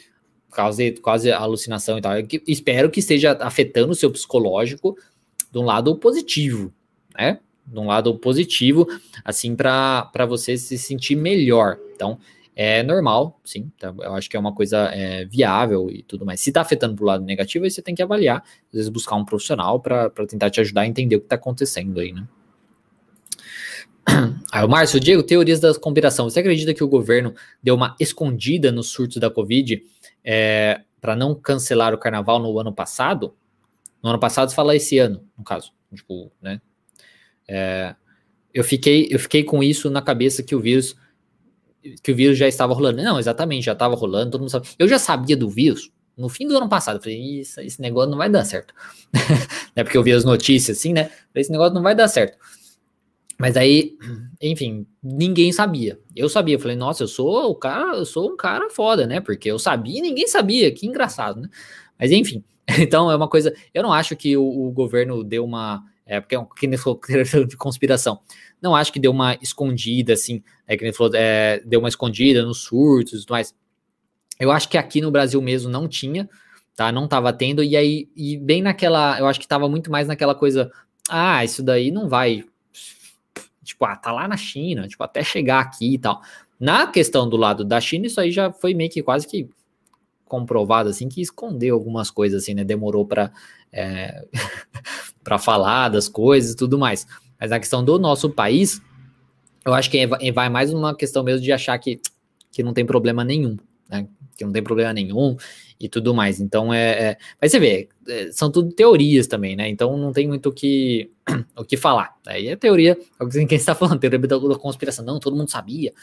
quase, quase alucinação e tal. Eu espero que esteja afetando o seu psicológico de um lado positivo, né? De um lado positivo, assim, para você se sentir melhor. Então, é normal, sim. Tá? Eu acho que é uma coisa é, viável e tudo mais. Se está afetando para o lado negativo, aí você tem que avaliar, às vezes buscar um profissional para tentar te ajudar a entender o que está acontecendo aí, né? Aí o Márcio, Diego, teorias da conspiração. Você acredita que o governo deu uma escondida nos surtos da Covid é, para não cancelar o carnaval no ano passado? No ano passado, você fala esse ano, no caso. Tipo, né? É, eu, fiquei, eu fiquei com isso na cabeça que o vírus que o vírus já estava rolando. Não, exatamente, já estava rolando, todo mundo sabe. Eu já sabia do vírus no fim do ano passado. Falei, isso, esse negócio não vai dar certo. é porque eu vi as notícias assim, né? Esse negócio não vai dar certo. Mas aí, enfim, ninguém sabia. Eu sabia, eu falei, nossa, eu sou o cara, eu sou um cara foda, né? Porque eu sabia e ninguém sabia, que engraçado, né? Mas enfim, então é uma coisa. Eu não acho que o, o governo deu uma. É, porque é um que nem falou de conspiração. Não acho que deu uma escondida, assim, é, que nem falou, é, deu uma escondida nos surtos e tudo mais. Eu acho que aqui no Brasil mesmo não tinha, tá? Não tava tendo, e aí, e bem naquela, eu acho que tava muito mais naquela coisa, ah, isso daí não vai tipo, ah, tá lá na China, tipo, até chegar aqui e tal. Na questão do lado da China, isso aí já foi meio que quase que comprovado, assim, que escondeu algumas coisas, assim, né? Demorou para é, para falar das coisas e tudo mais. Mas na questão do nosso país, eu acho que vai mais uma questão mesmo de achar que, que não tem problema nenhum, né? Que não tem problema nenhum e tudo mais. Então é. é mas você vê, é, são tudo teorias também, né? Então não tem muito o que, o que falar. Aí é teoria, é quem está falando, teoria da conspiração. Não, todo mundo sabia.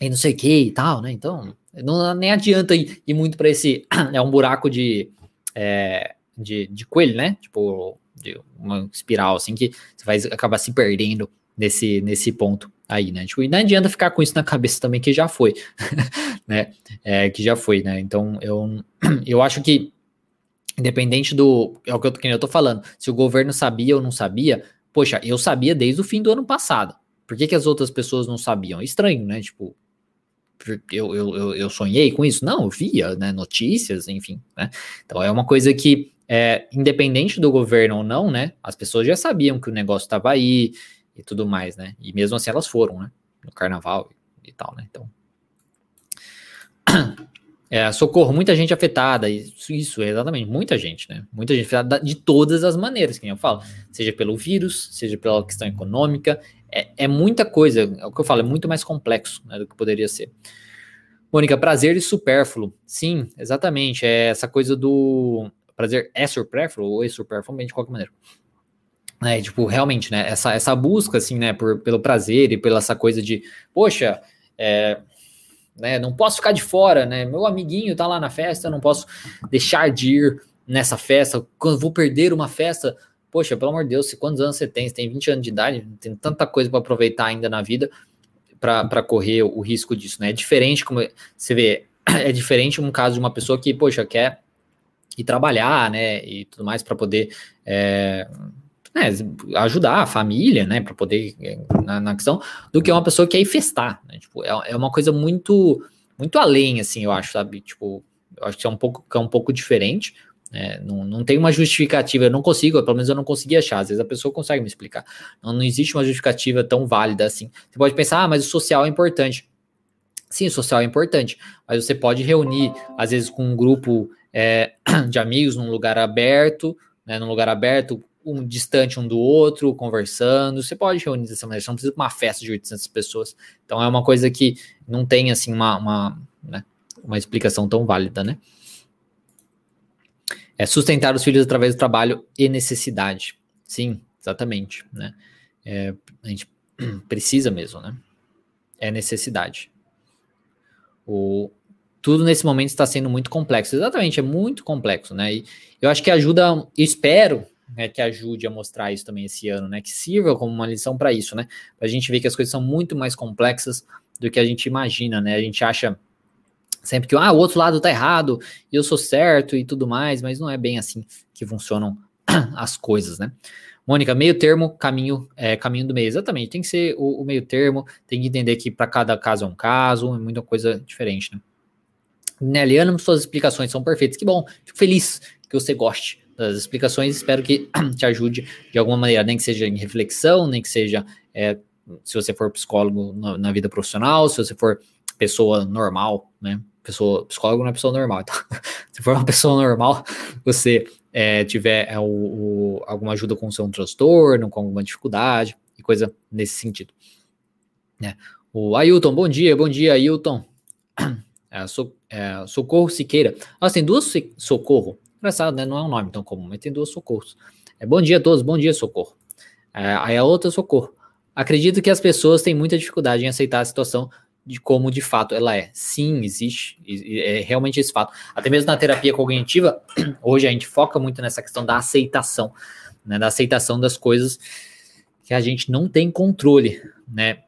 E não sei o que e tal, né? Então, não, nem adianta ir, ir muito para esse. É um buraco de, é, de, de coelho, né? Tipo, de uma espiral, assim, que você vai acabar se perdendo nesse, nesse ponto aí, né? Tipo, e não adianta ficar com isso na cabeça também, que já foi, né? É, que já foi, né? Então, eu, eu acho que, independente do. É o que eu, que eu tô falando, se o governo sabia ou não sabia, poxa, eu sabia desde o fim do ano passado. Por que, que as outras pessoas não sabiam? Estranho, né? Tipo, eu, eu, eu, sonhei com isso? Não, eu via, né? Notícias, enfim, né? Então, é uma coisa que. É, independente do governo ou não, né? As pessoas já sabiam que o negócio estava aí, e tudo mais, né? E mesmo assim elas foram, né? No carnaval e, tal, né? Então. É, socorro, muita gente afetada, isso, isso, exatamente, muita gente, né? Muita gente afetada de todas as maneiras, que eu falo, seja pelo vírus, seja pela questão econômica, é, é muita coisa, é o que eu falo, é muito mais complexo né, do que poderia ser. Mônica, prazer e supérfluo. Sim, exatamente. É essa coisa do. Prazer é supérfluo ou é supérfluo, de qualquer maneira. É, tipo, realmente, né, essa, essa busca, assim, né, por, pelo prazer e pela essa coisa de, poxa, é, né, não posso ficar de fora, né, meu amiguinho tá lá na festa, eu não posso deixar de ir nessa festa, quando vou perder uma festa, poxa, pelo amor de Deus, quantos anos você tem? Você tem 20 anos de idade, tem tanta coisa para aproveitar ainda na vida para correr o risco disso, né, é diferente, como você vê, é diferente um caso de uma pessoa que, poxa, quer ir trabalhar, né, e tudo mais para poder... É, né, ajudar a família, né, para poder é, na, na, questão, do que uma pessoa que quer festar, né, tipo, é, é uma coisa muito, muito além, assim, eu acho, sabe, tipo, eu acho que é um pouco, é um pouco diferente, né, não, não tem uma justificativa, eu não consigo, pelo menos eu não consegui achar, às vezes a pessoa consegue me explicar, não, não existe uma justificativa tão válida assim, você pode pensar, ah, mas o social é importante, Sim, o social é importante, mas você pode reunir, às vezes, com um grupo é, de amigos num lugar aberto, né, num lugar aberto, um distante um do outro, conversando. Você pode reunir dessa maneira, você não precisa de uma festa de 800 pessoas. Então é uma coisa que não tem assim uma, uma, né, uma explicação tão válida, né? É sustentar os filhos através do trabalho e necessidade. Sim, exatamente, né? É, a gente precisa mesmo, né? É necessidade. O, tudo nesse momento está sendo muito complexo. Exatamente, é muito complexo, né? E eu acho que ajuda, espero né, que ajude a mostrar isso também esse ano, né? Que sirva como uma lição para isso, né? Para a gente ver que as coisas são muito mais complexas do que a gente imagina, né? A gente acha sempre que ah, o outro lado tá errado, e eu sou certo e tudo mais, mas não é bem assim que funcionam as coisas, né? Mônica, meio termo, caminho, é, caminho do meio. Exatamente, tem que ser o, o meio termo, tem que entender que para cada caso é um caso, é muita coisa diferente, né? Neliano, suas explicações são perfeitas. Que bom, fico feliz que você goste das explicações. Espero que te ajude de alguma maneira, nem que seja em reflexão, nem que seja é, se você for psicólogo na, na, vida profissional, se você for pessoa normal, né? Pessoa, psicólogo não é pessoa normal, então, se for uma pessoa normal, você é, tiver é, o, o, alguma ajuda com o seu transtorno, com alguma dificuldade e coisa nesse sentido. Né? O Ailton, bom dia, bom dia, Ailton. É, so, é, Socorro Siqueira. Nossa, tem duas Socorro. Engraçado, né? Não é um nome tão comum, mas tem duas Socorros. É, bom dia a todos, bom dia, Socorro. É, aí a outra Socorro. Acredito que as pessoas têm muita dificuldade em aceitar a situação de como de fato ela é. Sim, existe, é realmente esse fato. Até mesmo na terapia cognitiva, hoje a gente foca muito nessa questão da aceitação, né, da aceitação das coisas que a gente não tem controle, né?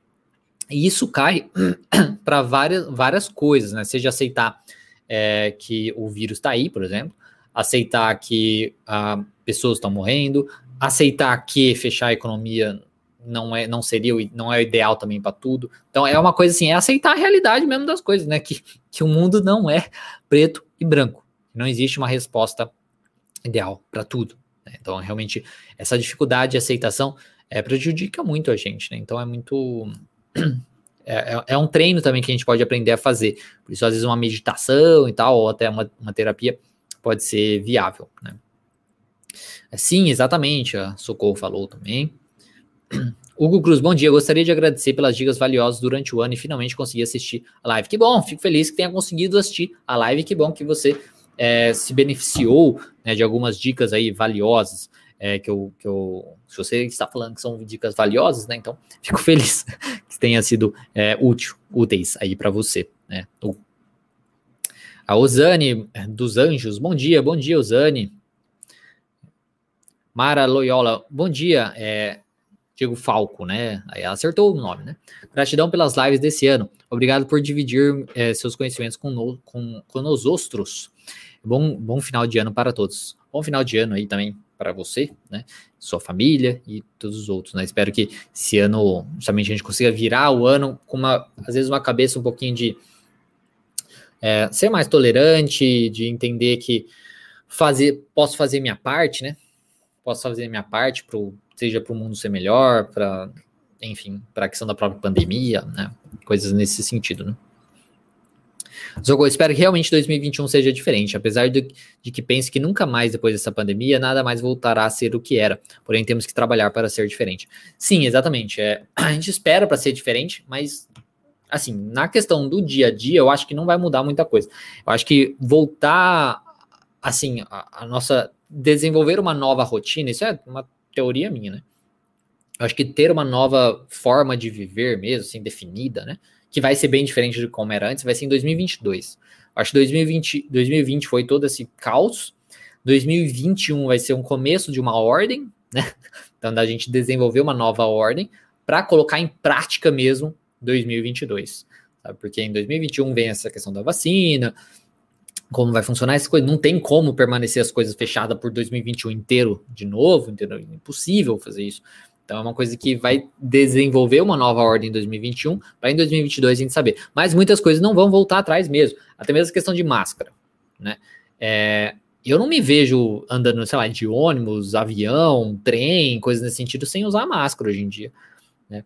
E isso cai para várias, várias coisas, né? Seja aceitar é, que o vírus está aí, por exemplo, aceitar que ah, pessoas estão morrendo, aceitar que fechar a economia não é não seria não é o ideal também para tudo. Então é uma coisa assim, é aceitar a realidade mesmo das coisas, né? Que, que o mundo não é preto e branco. Não existe uma resposta ideal para tudo. Né? Então realmente essa dificuldade de aceitação é, prejudica muito a gente, né? Então é muito é, é, é, um treino também que a gente pode aprender a fazer. Por isso, às vezes, uma meditação e tal, ou até uma, uma terapia pode ser viável, né? Sim, exatamente, a Socorro falou também. Hugo Cruz, bom dia. Gostaria de agradecer pelas dicas valiosas durante o ano e finalmente consegui assistir a live. Que bom, fico feliz que tenha conseguido assistir a live. Que bom que você é, se beneficiou né, de algumas dicas aí valiosas. É, que, eu, que eu. Se você está falando que são dicas valiosas, né? Então, fico feliz que tenha sido é, útil, úteis aí para você. Né? A Osane dos Anjos, bom dia, bom dia, Osane. Mara Loyola, bom dia. É, Diego Falco, né? Aí ela acertou o nome, né? Gratidão pelas lives desse ano. Obrigado por dividir é, seus conhecimentos com, no, com, com os outros. Bom, bom final de ano para todos. Bom final de ano aí também para você, né? Sua família e todos os outros, né? Espero que esse ano, justamente, a gente consiga virar o ano com uma, às vezes, uma cabeça um pouquinho de é, ser mais tolerante, de entender que fazer, posso fazer minha parte, né? Posso fazer minha parte pro, seja para o mundo ser melhor, para, enfim, para a questão da própria pandemia, né? Coisas nesse sentido, né? Zogo, espero que realmente 2021 seja diferente, apesar de, de, que pense que nunca mais depois dessa pandemia nada mais voltará a ser o que era. Porém, temos que trabalhar para ser diferente. Sim, exatamente. É, a gente espera para ser diferente, mas assim, na questão do dia a dia, eu acho que não vai mudar muita coisa. Eu acho que voltar assim, a, a nossa desenvolver uma nova rotina, isso é uma teoria minha, né? Eu acho que ter uma nova forma de viver mesmo, assim, definida, né? Que vai ser bem diferente de como era antes, vai ser em 2022. Eu acho que 2020, 2020 foi todo esse caos. 2021 vai ser um começo de uma ordem, né? Então, da gente desenvolver uma nova ordem para colocar em prática mesmo 2022. Sabe? Porque em 2021 vem essa questão da vacina, como vai funcionar essa coisa. Não tem como permanecer as coisas fechadas por 2021 inteiro de novo, entendeu? Impossível fazer isso. Então é uma coisa que vai desenvolver uma nova ordem em 2021 para em 2022 a gente saber. Mas muitas coisas não vão voltar atrás mesmo. Até mesmo a questão de máscara, né? É, eu não me vejo andando, sei lá, de ônibus, avião, trem, coisas nesse sentido, sem usar máscara hoje em dia, né?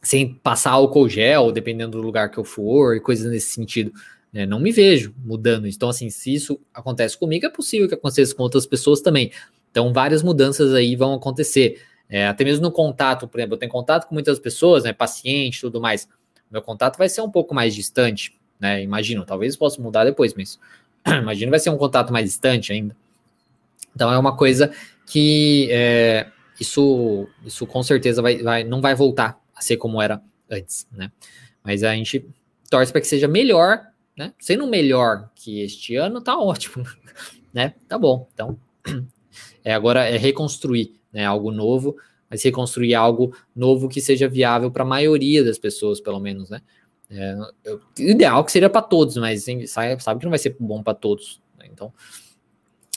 Sem passar álcool gel, dependendo do lugar que eu for, e coisas nesse sentido. Né? Não me vejo mudando. Então, assim, se isso acontece comigo, é possível que aconteça com outras pessoas também. Então, várias mudanças aí vão acontecer. É, até mesmo no contato, por exemplo, eu tenho contato com muitas pessoas, né, paciente tudo mais. Meu contato vai ser um pouco mais distante, né? Imagino, talvez possa mudar depois, mas imagino vai ser um contato mais distante ainda. Então é uma coisa que é, isso, isso com certeza vai, vai, não vai voltar a ser como era antes, né? Mas a gente torce para que seja melhor né? Sendo melhor que este ano, tá ótimo, né? Tá bom. Então, é, agora é reconstruir né, algo novo, mas reconstruir algo novo que seja viável para a maioria das pessoas, pelo menos, né? É, eu, ideal que seria para todos, mas sabe, sabe que não vai ser bom para todos. Né? Então,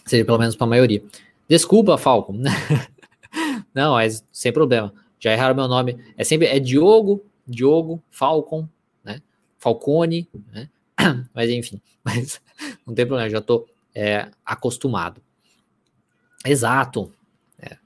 seria pelo menos para a maioria. Desculpa, Falco. não, mas sem problema. Já erraram meu nome. É sempre é Diogo, Diogo, Falcon, né? Falcone, né? Mas enfim, mas não tem problema, já estou é, acostumado. Exato. É,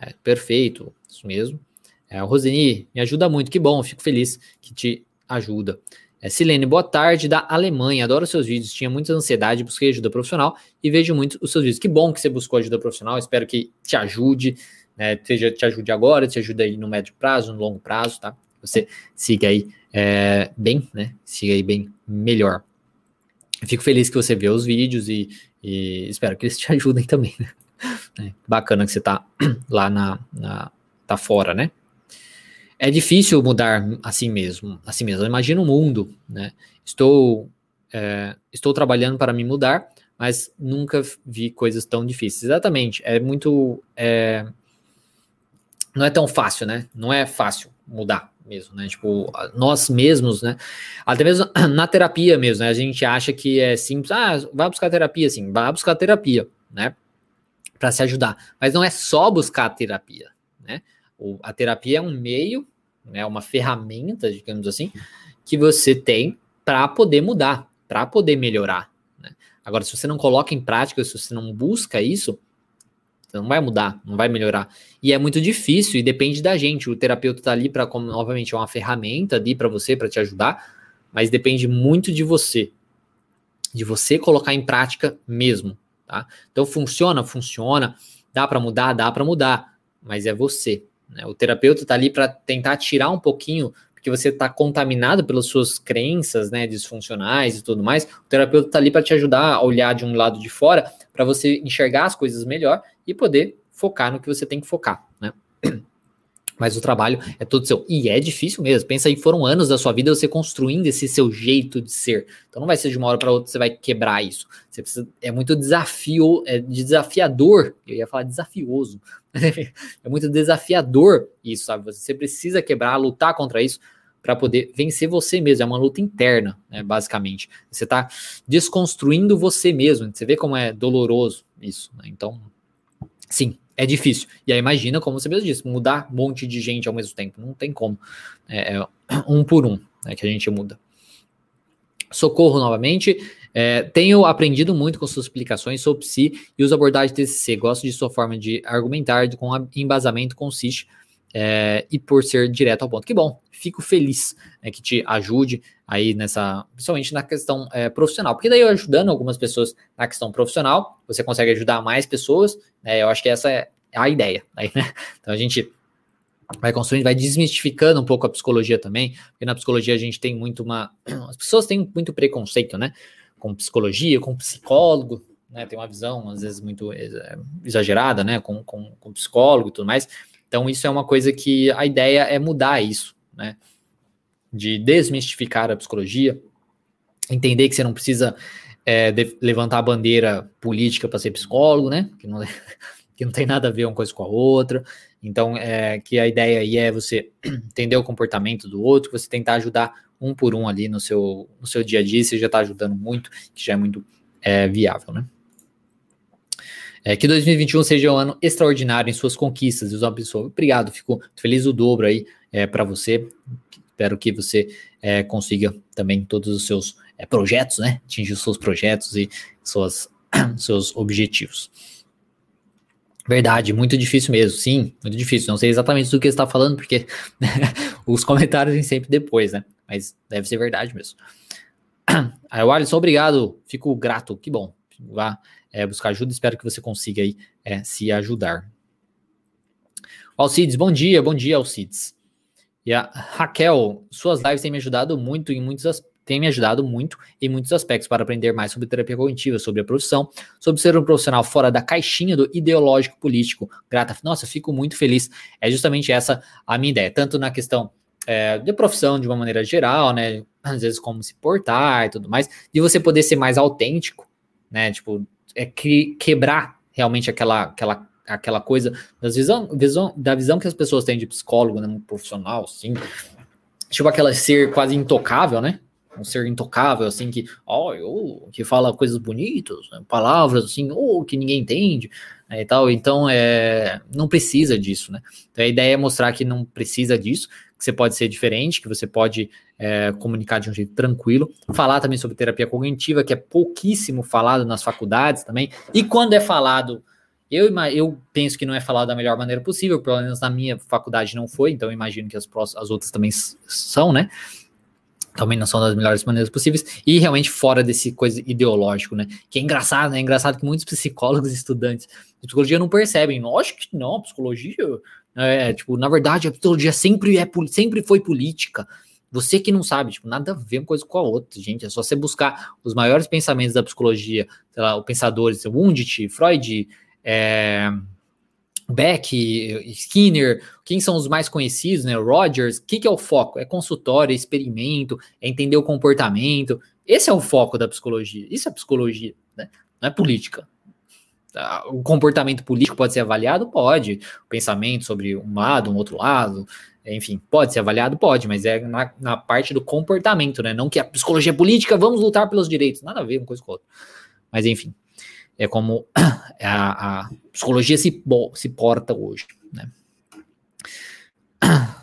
é, perfeito, isso mesmo. É, Roseni, me ajuda muito, que bom, fico feliz que te ajuda. É, Silene, boa tarde, da Alemanha. Adoro seus vídeos, tinha muita ansiedade, busquei ajuda profissional e vejo muito os seus vídeos. Que bom que você buscou ajuda profissional, espero que te ajude, né, seja, te ajude agora, te ajude aí no médio prazo, no longo prazo, tá? Você siga aí é, bem, né? Siga aí bem melhor. fico feliz que você vê os vídeos e, e espero que eles te ajudem também, né? É, bacana que você tá lá na, na, tá fora, né? É difícil mudar assim mesmo, assim mesmo. Imagina o mundo, né? Estou é, estou trabalhando para me mudar, mas nunca vi coisas tão difíceis. Exatamente, é muito é, não é tão fácil, né? Não é fácil mudar mesmo, né? Tipo, nós mesmos, né? Até mesmo na terapia mesmo, né? A gente acha que é simples, ah, vai buscar terapia, sim, vai buscar terapia, né? Para se ajudar. Mas não é só buscar terapia, né? O, a terapia é um meio, né? Uma ferramenta, digamos assim, que você tem para poder mudar, para poder melhorar. Né? Agora, se você não coloca em prática, se você não busca isso, não vai mudar, não vai melhorar. E é muito difícil e depende da gente. O terapeuta está ali para, obviamente, é uma ferramenta ali para você, para te ajudar, mas depende muito de você, de você colocar em prática mesmo, tá? Então funciona, funciona, dá para mudar, dá para mudar, mas é você. Né? O terapeuta está ali para tentar tirar um pouquinho porque você está contaminado pelas suas crenças, né, disfuncionais e tudo mais. O terapeuta está ali para te ajudar a olhar de um lado de fora, para você enxergar as coisas melhor e poder focar no que você tem que focar, né? Mas o trabalho é todo seu. E é difícil mesmo. Pensa aí, foram anos da sua vida você construindo esse seu jeito de ser. Então não vai ser de uma hora para outra você vai quebrar isso. Você precisa, é muito desafio, é desafiador. Eu ia falar desafioso. é muito desafiador isso, sabe? Você precisa quebrar, lutar contra isso para poder vencer você mesmo. É uma luta interna, né, basicamente. Você está desconstruindo você mesmo. Você vê como é doloroso isso. Né? Então, Sim, é difícil. E aí imagina, como você mesmo disse, mudar um monte de gente ao mesmo tempo. Não tem como. É, é um por um né, que a gente muda. Socorro novamente. É, tenho aprendido muito com suas explicações sobre psi e os abordagens TCC. Gosto de sua forma de argumentar com embasamento consiste é, e por ser direto ao ponto. Que bom, fico feliz né, que te ajude aí nessa, principalmente na questão é, profissional, porque daí ajudando algumas pessoas na questão profissional, você consegue ajudar mais pessoas, né, eu acho que essa é a ideia, aí, né? Então a gente vai construindo, vai desmistificando um pouco a psicologia também, porque na psicologia a gente tem muito uma, as pessoas têm muito preconceito, né, com psicologia, com psicólogo, né, tem uma visão às vezes muito é, exagerada, né, com, com, com psicólogo e tudo mais, então, isso é uma coisa que a ideia é mudar isso, né? De desmistificar a psicologia, entender que você não precisa é, levantar a bandeira política para ser psicólogo, né? Que não, que não tem nada a ver uma coisa com a outra. Então, é, que a ideia aí é você entender o comportamento do outro, você tentar ajudar um por um ali no seu, no seu dia a dia, você já está ajudando muito, que já é muito é, viável, né? É, que 2021 seja um ano extraordinário em suas conquistas. Uma pessoa, obrigado, fico feliz o dobro aí é, para você. Espero que você é, consiga também todos os seus é, projetos, né? Atingir os seus projetos e suas, seus objetivos. Verdade, muito difícil mesmo, sim, muito difícil. Não sei exatamente do que está falando, porque os comentários vêm sempre depois, né? Mas deve ser verdade mesmo. Aí, o Alisson, obrigado, fico grato, que bom. Vá é, buscar ajuda. Espero que você consiga aí é, se ajudar. Alcides, bom dia, bom dia, Alcides. E a Raquel, suas lives têm me ajudado muito em muitos tem me ajudado muito em muitos aspectos para aprender mais sobre terapia cognitiva, sobre a profissão, sobre ser um profissional fora da caixinha do ideológico político. Grata, nossa, fico muito feliz. É justamente essa a minha ideia, tanto na questão é, de profissão de uma maneira geral, né? às vezes, como se portar e tudo mais, de você poder ser mais autêntico, né? Tipo, é que, quebrar realmente aquela, aquela, aquela coisa das visão, visão, da visão que as pessoas têm de psicólogo, né? Um profissional, assim. Tipo aquela ser quase intocável, né? um ser intocável, assim, que, oh, que fala coisas bonitas, né? palavras, assim, oh, que ninguém entende, né, e tal. Então, é, não precisa disso, né? Então, a ideia é mostrar que não precisa disso, que você pode ser diferente, que você pode é, comunicar de um jeito tranquilo. Falar também sobre terapia cognitiva, que é pouquíssimo falado nas faculdades também. E quando é falado, eu, eu penso que não é falado da melhor maneira possível, pelo menos na minha faculdade não foi, então imagino que as, as outras também são, né? também não são das melhores maneiras possíveis, e realmente fora desse coisa ideológico, né? Que é engraçado, né? É engraçado que muitos psicólogos e estudantes de psicologia não percebem. Lógico que não, psicologia. É, tipo, na verdade, a psicologia sempre, é, sempre foi política. Você que não sabe, tipo, nada a ver uma coisa com a outra, gente. É só você buscar os maiores pensamentos da psicologia, sei lá, os pensadores, Wundt, Freud, é, Beck, Skinner, quem são os mais conhecidos, né? Rogers, o que, que é o foco? É consultório, é experimento, é entender o comportamento. Esse é o foco da psicologia. Isso é psicologia, né? Não é política. O comportamento político pode ser avaliado? Pode. O pensamento sobre um lado, um outro lado, enfim, pode ser avaliado? Pode, mas é na, na parte do comportamento, né? Não que a psicologia política, vamos lutar pelos direitos. Nada a ver uma coisa com a outra. Mas enfim é como a, a psicologia se, se porta hoje. Né?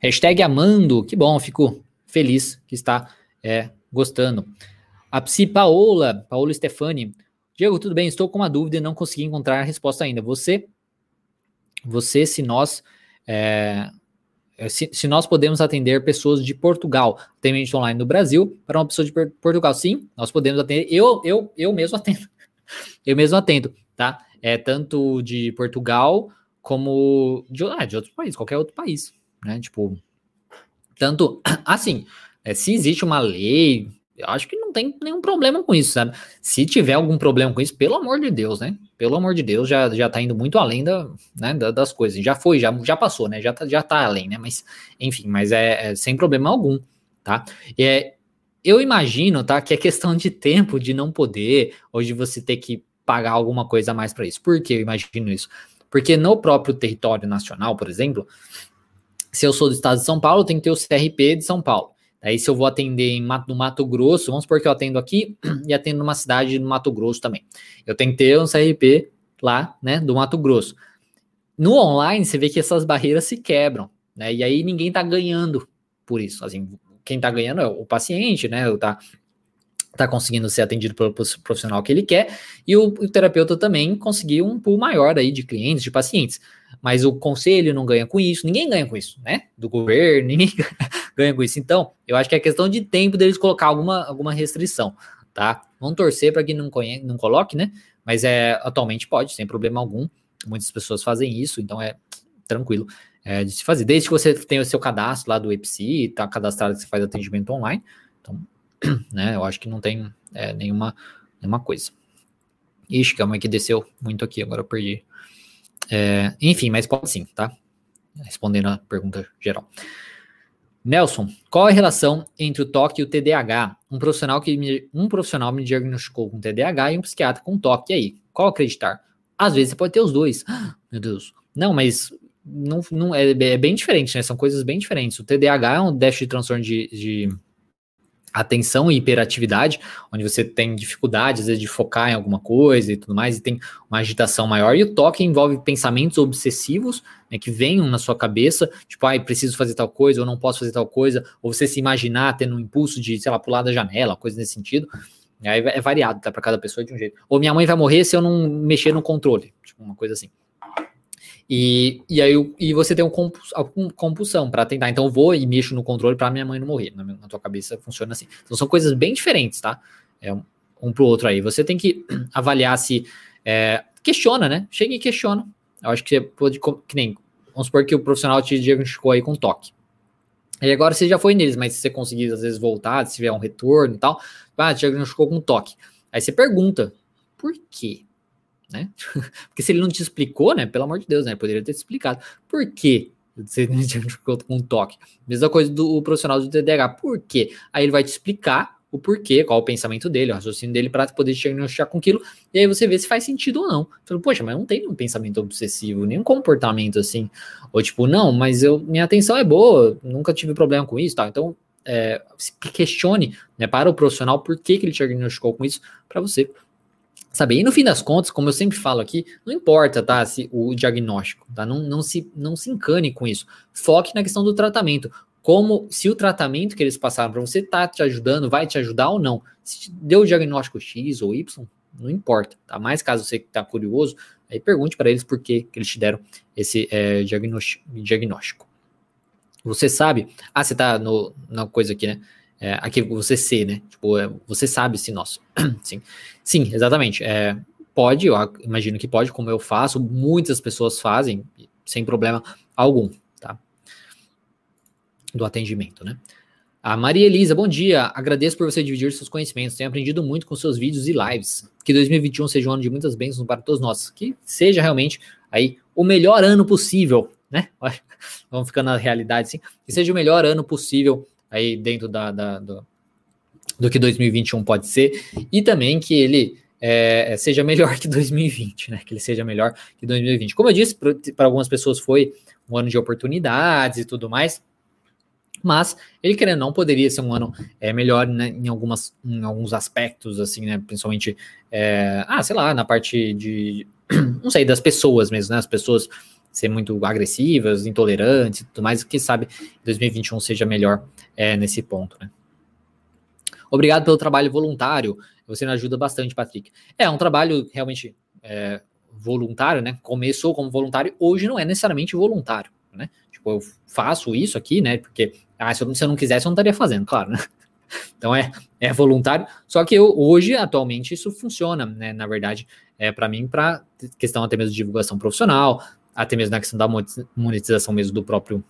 Hashtag amando, que bom, fico feliz que está é, gostando. A Psi Paola, Paola Stefani. Diego, tudo bem? Estou com uma dúvida e não consegui encontrar a resposta ainda. Você, você, se nós é, é, se, se, nós podemos atender pessoas de Portugal, atendimento online no Brasil, para uma pessoa de Portugal, sim, nós podemos atender. Eu, eu, eu mesmo atendo. Eu mesmo atendo, tá? É tanto de Portugal como de, ah, de outro país, qualquer outro país, né? Tipo, tanto assim, é, se existe uma lei eu acho que não tem nenhum problema com isso, sabe? Se tiver algum problema com isso, pelo amor de Deus, né? Pelo amor de Deus, já, já tá indo muito além da, né, das coisas. Já foi, já, já passou, né? Já tá, já tá além, né? Mas, enfim, mas é, é sem problema algum, tá? É, eu imagino, tá, que é questão de tempo de não poder, ou de você ter que pagar alguma coisa a mais para isso. Por que eu imagino isso? Porque no próprio território nacional, por exemplo, se eu sou do estado de São Paulo, tem que ter o CRP de São Paulo. Aí, se eu vou atender no Mato Grosso, vamos supor que eu atendo aqui e atendo numa cidade no Mato Grosso também. Eu tenho que ter um CRP lá, né, do Mato Grosso. No online, você vê que essas barreiras se quebram, né? E aí ninguém tá ganhando por isso. Assim, quem tá ganhando é o paciente, né? Tá, tá conseguindo ser atendido pelo profissional que ele quer, e o, o terapeuta também conseguir um pool maior aí de clientes, de pacientes. Mas o conselho não ganha com isso, ninguém ganha com isso, né? Do governo, ninguém ganha com isso. Então, eu acho que é questão de tempo deles colocar alguma, alguma restrição, tá? Vamos torcer para que não, conhe, não coloque, né? Mas é, atualmente pode, sem problema algum. Muitas pessoas fazem isso, então é tranquilo é, de se fazer. Desde que você tenha o seu cadastro lá do EPSI, tá cadastrado que você faz atendimento online. Então, né, eu acho que não tem é, nenhuma, nenhuma coisa. Ixi, calma aí que desceu muito aqui, agora eu perdi. É, enfim, mas pode sim, tá? Respondendo a pergunta geral. Nelson, qual a relação entre o toque e o TDAH? Um profissional que me, um profissional me diagnosticou com TDAH e um psiquiatra com toque. E aí, qual acreditar? Às vezes você pode ter os dois. Meu Deus. Não, mas não, não é, é bem diferente, né? São coisas bem diferentes. O TDAH é um déficit de transtorno de, de atenção e hiperatividade, onde você tem dificuldade, às vezes, de focar em alguma coisa e tudo mais, e tem uma agitação maior. E o toque envolve pensamentos obsessivos, né, que venham na sua cabeça, tipo, ai, ah, preciso fazer tal coisa, ou não posso fazer tal coisa, ou você se imaginar tendo um impulso de, sei lá, pular da janela, coisa nesse sentido. Aí é variado, tá? Para cada pessoa de um jeito. Ou minha mãe vai morrer se eu não mexer no controle, tipo, uma coisa assim. E, e aí e você tem um compuls, compulsão para tentar. Então eu vou e mexo no controle para minha mãe não morrer. Na, na, tua cabeça funciona assim. Então são coisas bem diferentes, tá? É um, um pro outro aí. Você tem que avaliar se. É, questiona, né? Chega e questiona. Eu acho que você pode. Que nem. Vamos supor que o profissional te diagnosticou aí com toque. E agora você já foi neles, mas se você conseguir às vezes voltar, se tiver um retorno e tal, ah, te diagnosticou com toque. Aí você pergunta, por quê? Né? Porque se ele não te explicou, né? Pelo amor de Deus, né? Poderia ter te explicado. Por que Você diagnosticou com toque. Mesma coisa do profissional do TDAH. Por quê? Aí ele vai te explicar o porquê, qual o pensamento dele, o raciocínio dele para poder diagnosticar com aquilo, e aí você vê se faz sentido ou não. Fala, poxa, mas não tem um pensamento obsessivo, nenhum comportamento assim. Ou tipo, não, mas eu, minha atenção é boa, nunca tive problema com isso, tá? Então, é, se questione né, para o profissional por que, que ele diagnosticou com isso, para você saber. E no fim das contas, como eu sempre falo aqui, não importa, tá, se o diagnóstico, tá? Não, não, se, não se encane com isso. Foque na questão do tratamento como se o tratamento que eles passaram para você tá te ajudando, vai te ajudar ou não. Se deu o diagnóstico X ou Y, não importa, tá? Mas caso você está curioso, aí pergunte para eles por que, que eles te deram esse é, diagnóstico. Você sabe? Ah, você tá no, na coisa aqui, né? É, aqui você C, né? Tipo, é, você sabe se nosso. Sim. Sim, exatamente. É, pode, eu imagino que pode, como eu faço, muitas pessoas fazem, sem problema algum do atendimento, né? A Maria Elisa, bom dia. Agradeço por você dividir seus conhecimentos. Tenho aprendido muito com seus vídeos e lives. Que 2021 seja um ano de muitas bênçãos para todos nós. Que seja realmente aí o melhor ano possível, né? Vamos ficando na realidade, sim. Que seja o melhor ano possível aí dentro da, da do, do que 2021 pode ser. E também que ele é, seja melhor que 2020, né? Que ele seja melhor que 2020. Como eu disse, para algumas pessoas foi um ano de oportunidades e tudo mais. Mas ele querendo não poderia ser um ano é, melhor né, em, algumas, em alguns aspectos, assim, né? Principalmente, é, ah, sei lá, na parte de, não sei, das pessoas mesmo, né? As pessoas ser muito agressivas, intolerantes tudo mais, que sabe 2021 seja melhor é, nesse ponto, né? Obrigado pelo trabalho voluntário. Você me ajuda bastante, Patrick. É um trabalho realmente é, voluntário, né? Começou como voluntário, hoje não é necessariamente voluntário, né? Tipo, eu faço isso aqui, né? Porque ah, se eu, se eu não quisesse, eu não estaria fazendo, claro, né? Então é, é voluntário. Só que eu, hoje, atualmente, isso funciona, né? Na verdade, é para mim, para questão até mesmo de divulgação profissional, até mesmo na questão da monetização mesmo do próprio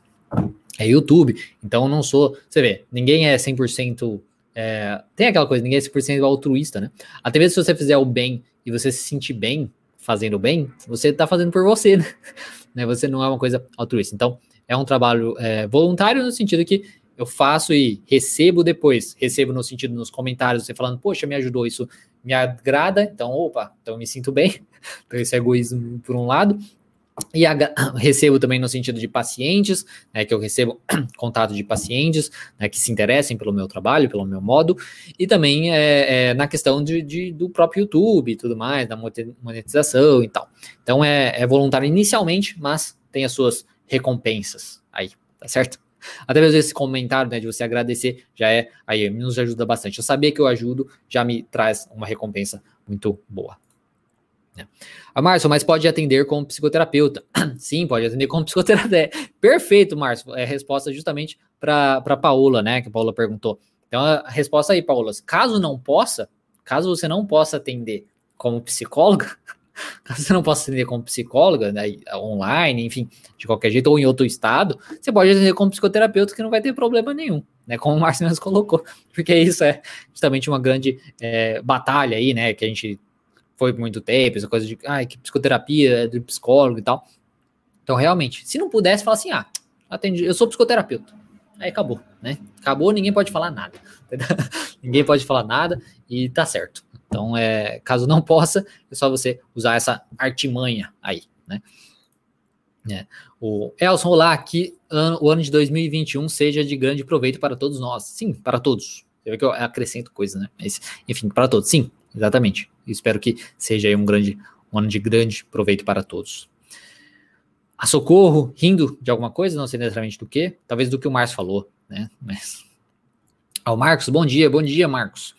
é, YouTube. Então, eu não sou. Você vê, ninguém é 100%. É, tem aquela coisa, ninguém é 100% altruísta, né? Até mesmo se você fizer o bem e você se sentir bem fazendo bem, você tá fazendo por você, né? né? Você não é uma coisa altruísta. Então, é um trabalho é, voluntário no sentido que eu faço e recebo depois. Recebo no sentido nos comentários, você falando, poxa, me ajudou, isso me agrada, então, opa, então me sinto bem. Então, esse é egoísmo por um lado. E a, recebo também no sentido de pacientes, né, que eu recebo contato de pacientes né, que se interessem pelo meu trabalho, pelo meu modo, e também é, é na questão de, de, do próprio YouTube e tudo mais, da monetização e tal. Então é, é voluntário inicialmente, mas tem as suas recompensas aí, tá certo? Até mesmo esse comentário, né, de você agradecer, já é, aí nos ajuda bastante. Eu que eu ajudo, já me traz uma recompensa muito boa. Né? A Márcio, mas pode atender como psicoterapeuta? Sim, pode atender como psicoterapeuta. Perfeito, Márcio. É resposta justamente para Paola, né, que a Paola perguntou. Então, a resposta aí, Paola, caso não possa, caso você não possa atender como psicóloga, Caso você não possa atender como psicóloga, né, online, enfim, de qualquer jeito, ou em outro estado, você pode atender como psicoterapeuta que não vai ter problema nenhum, né? Como o Márcio colocou, porque isso é justamente uma grande é, batalha aí, né? Que a gente foi por muito tempo, essa coisa de ah, que psicoterapia é do psicólogo e tal. Então, realmente, se não pudesse, falar assim: ah, atendi, eu sou psicoterapeuta. Aí acabou, né? Acabou, ninguém pode falar nada. ninguém pode falar nada e tá certo. Então, é, caso não possa, é só você usar essa artimanha aí, né? É. O Elson, olá, que ano, o ano de 2021 seja de grande proveito para todos nós. Sim, para todos. Você vê que eu acrescento coisa, né? Mas, enfim, para todos. Sim, exatamente. Espero que seja um grande um ano de grande proveito para todos. A socorro, rindo de alguma coisa, não sei necessariamente do que, talvez do que o Marcos falou, né? Mas. Ao Marcos, bom dia, bom dia, Marcos.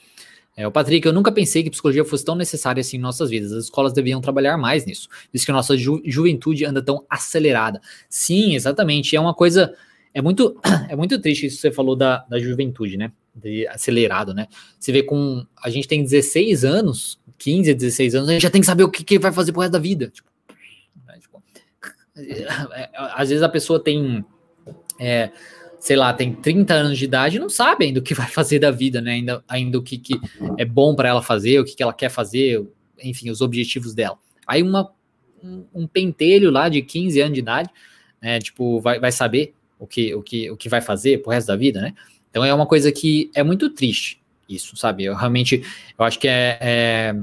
É, o Patrick, eu nunca pensei que psicologia fosse tão necessária assim em nossas vidas. As escolas deviam trabalhar mais nisso, visto que a nossa ju juventude anda tão acelerada. Sim, exatamente. É uma coisa. É muito, é muito triste isso que você falou da, da juventude, né? De acelerado, né? Você vê com. A gente tem 16 anos, 15 a 16 anos, a gente já tem que saber o que, que vai fazer pro resto da vida. Tipo, né? tipo, às vezes a pessoa tem. É, sei lá, tem 30 anos de idade e não sabe ainda o que vai fazer da vida, né? Ainda, ainda o que, que é bom para ela fazer, o que, que ela quer fazer, enfim, os objetivos dela. Aí uma, um, um pentelho lá de 15 anos de idade né? Tipo, vai, vai saber o que, o, que, o que vai fazer pro resto da vida, né? Então é uma coisa que é muito triste isso, sabe? Eu realmente, eu acho que é, é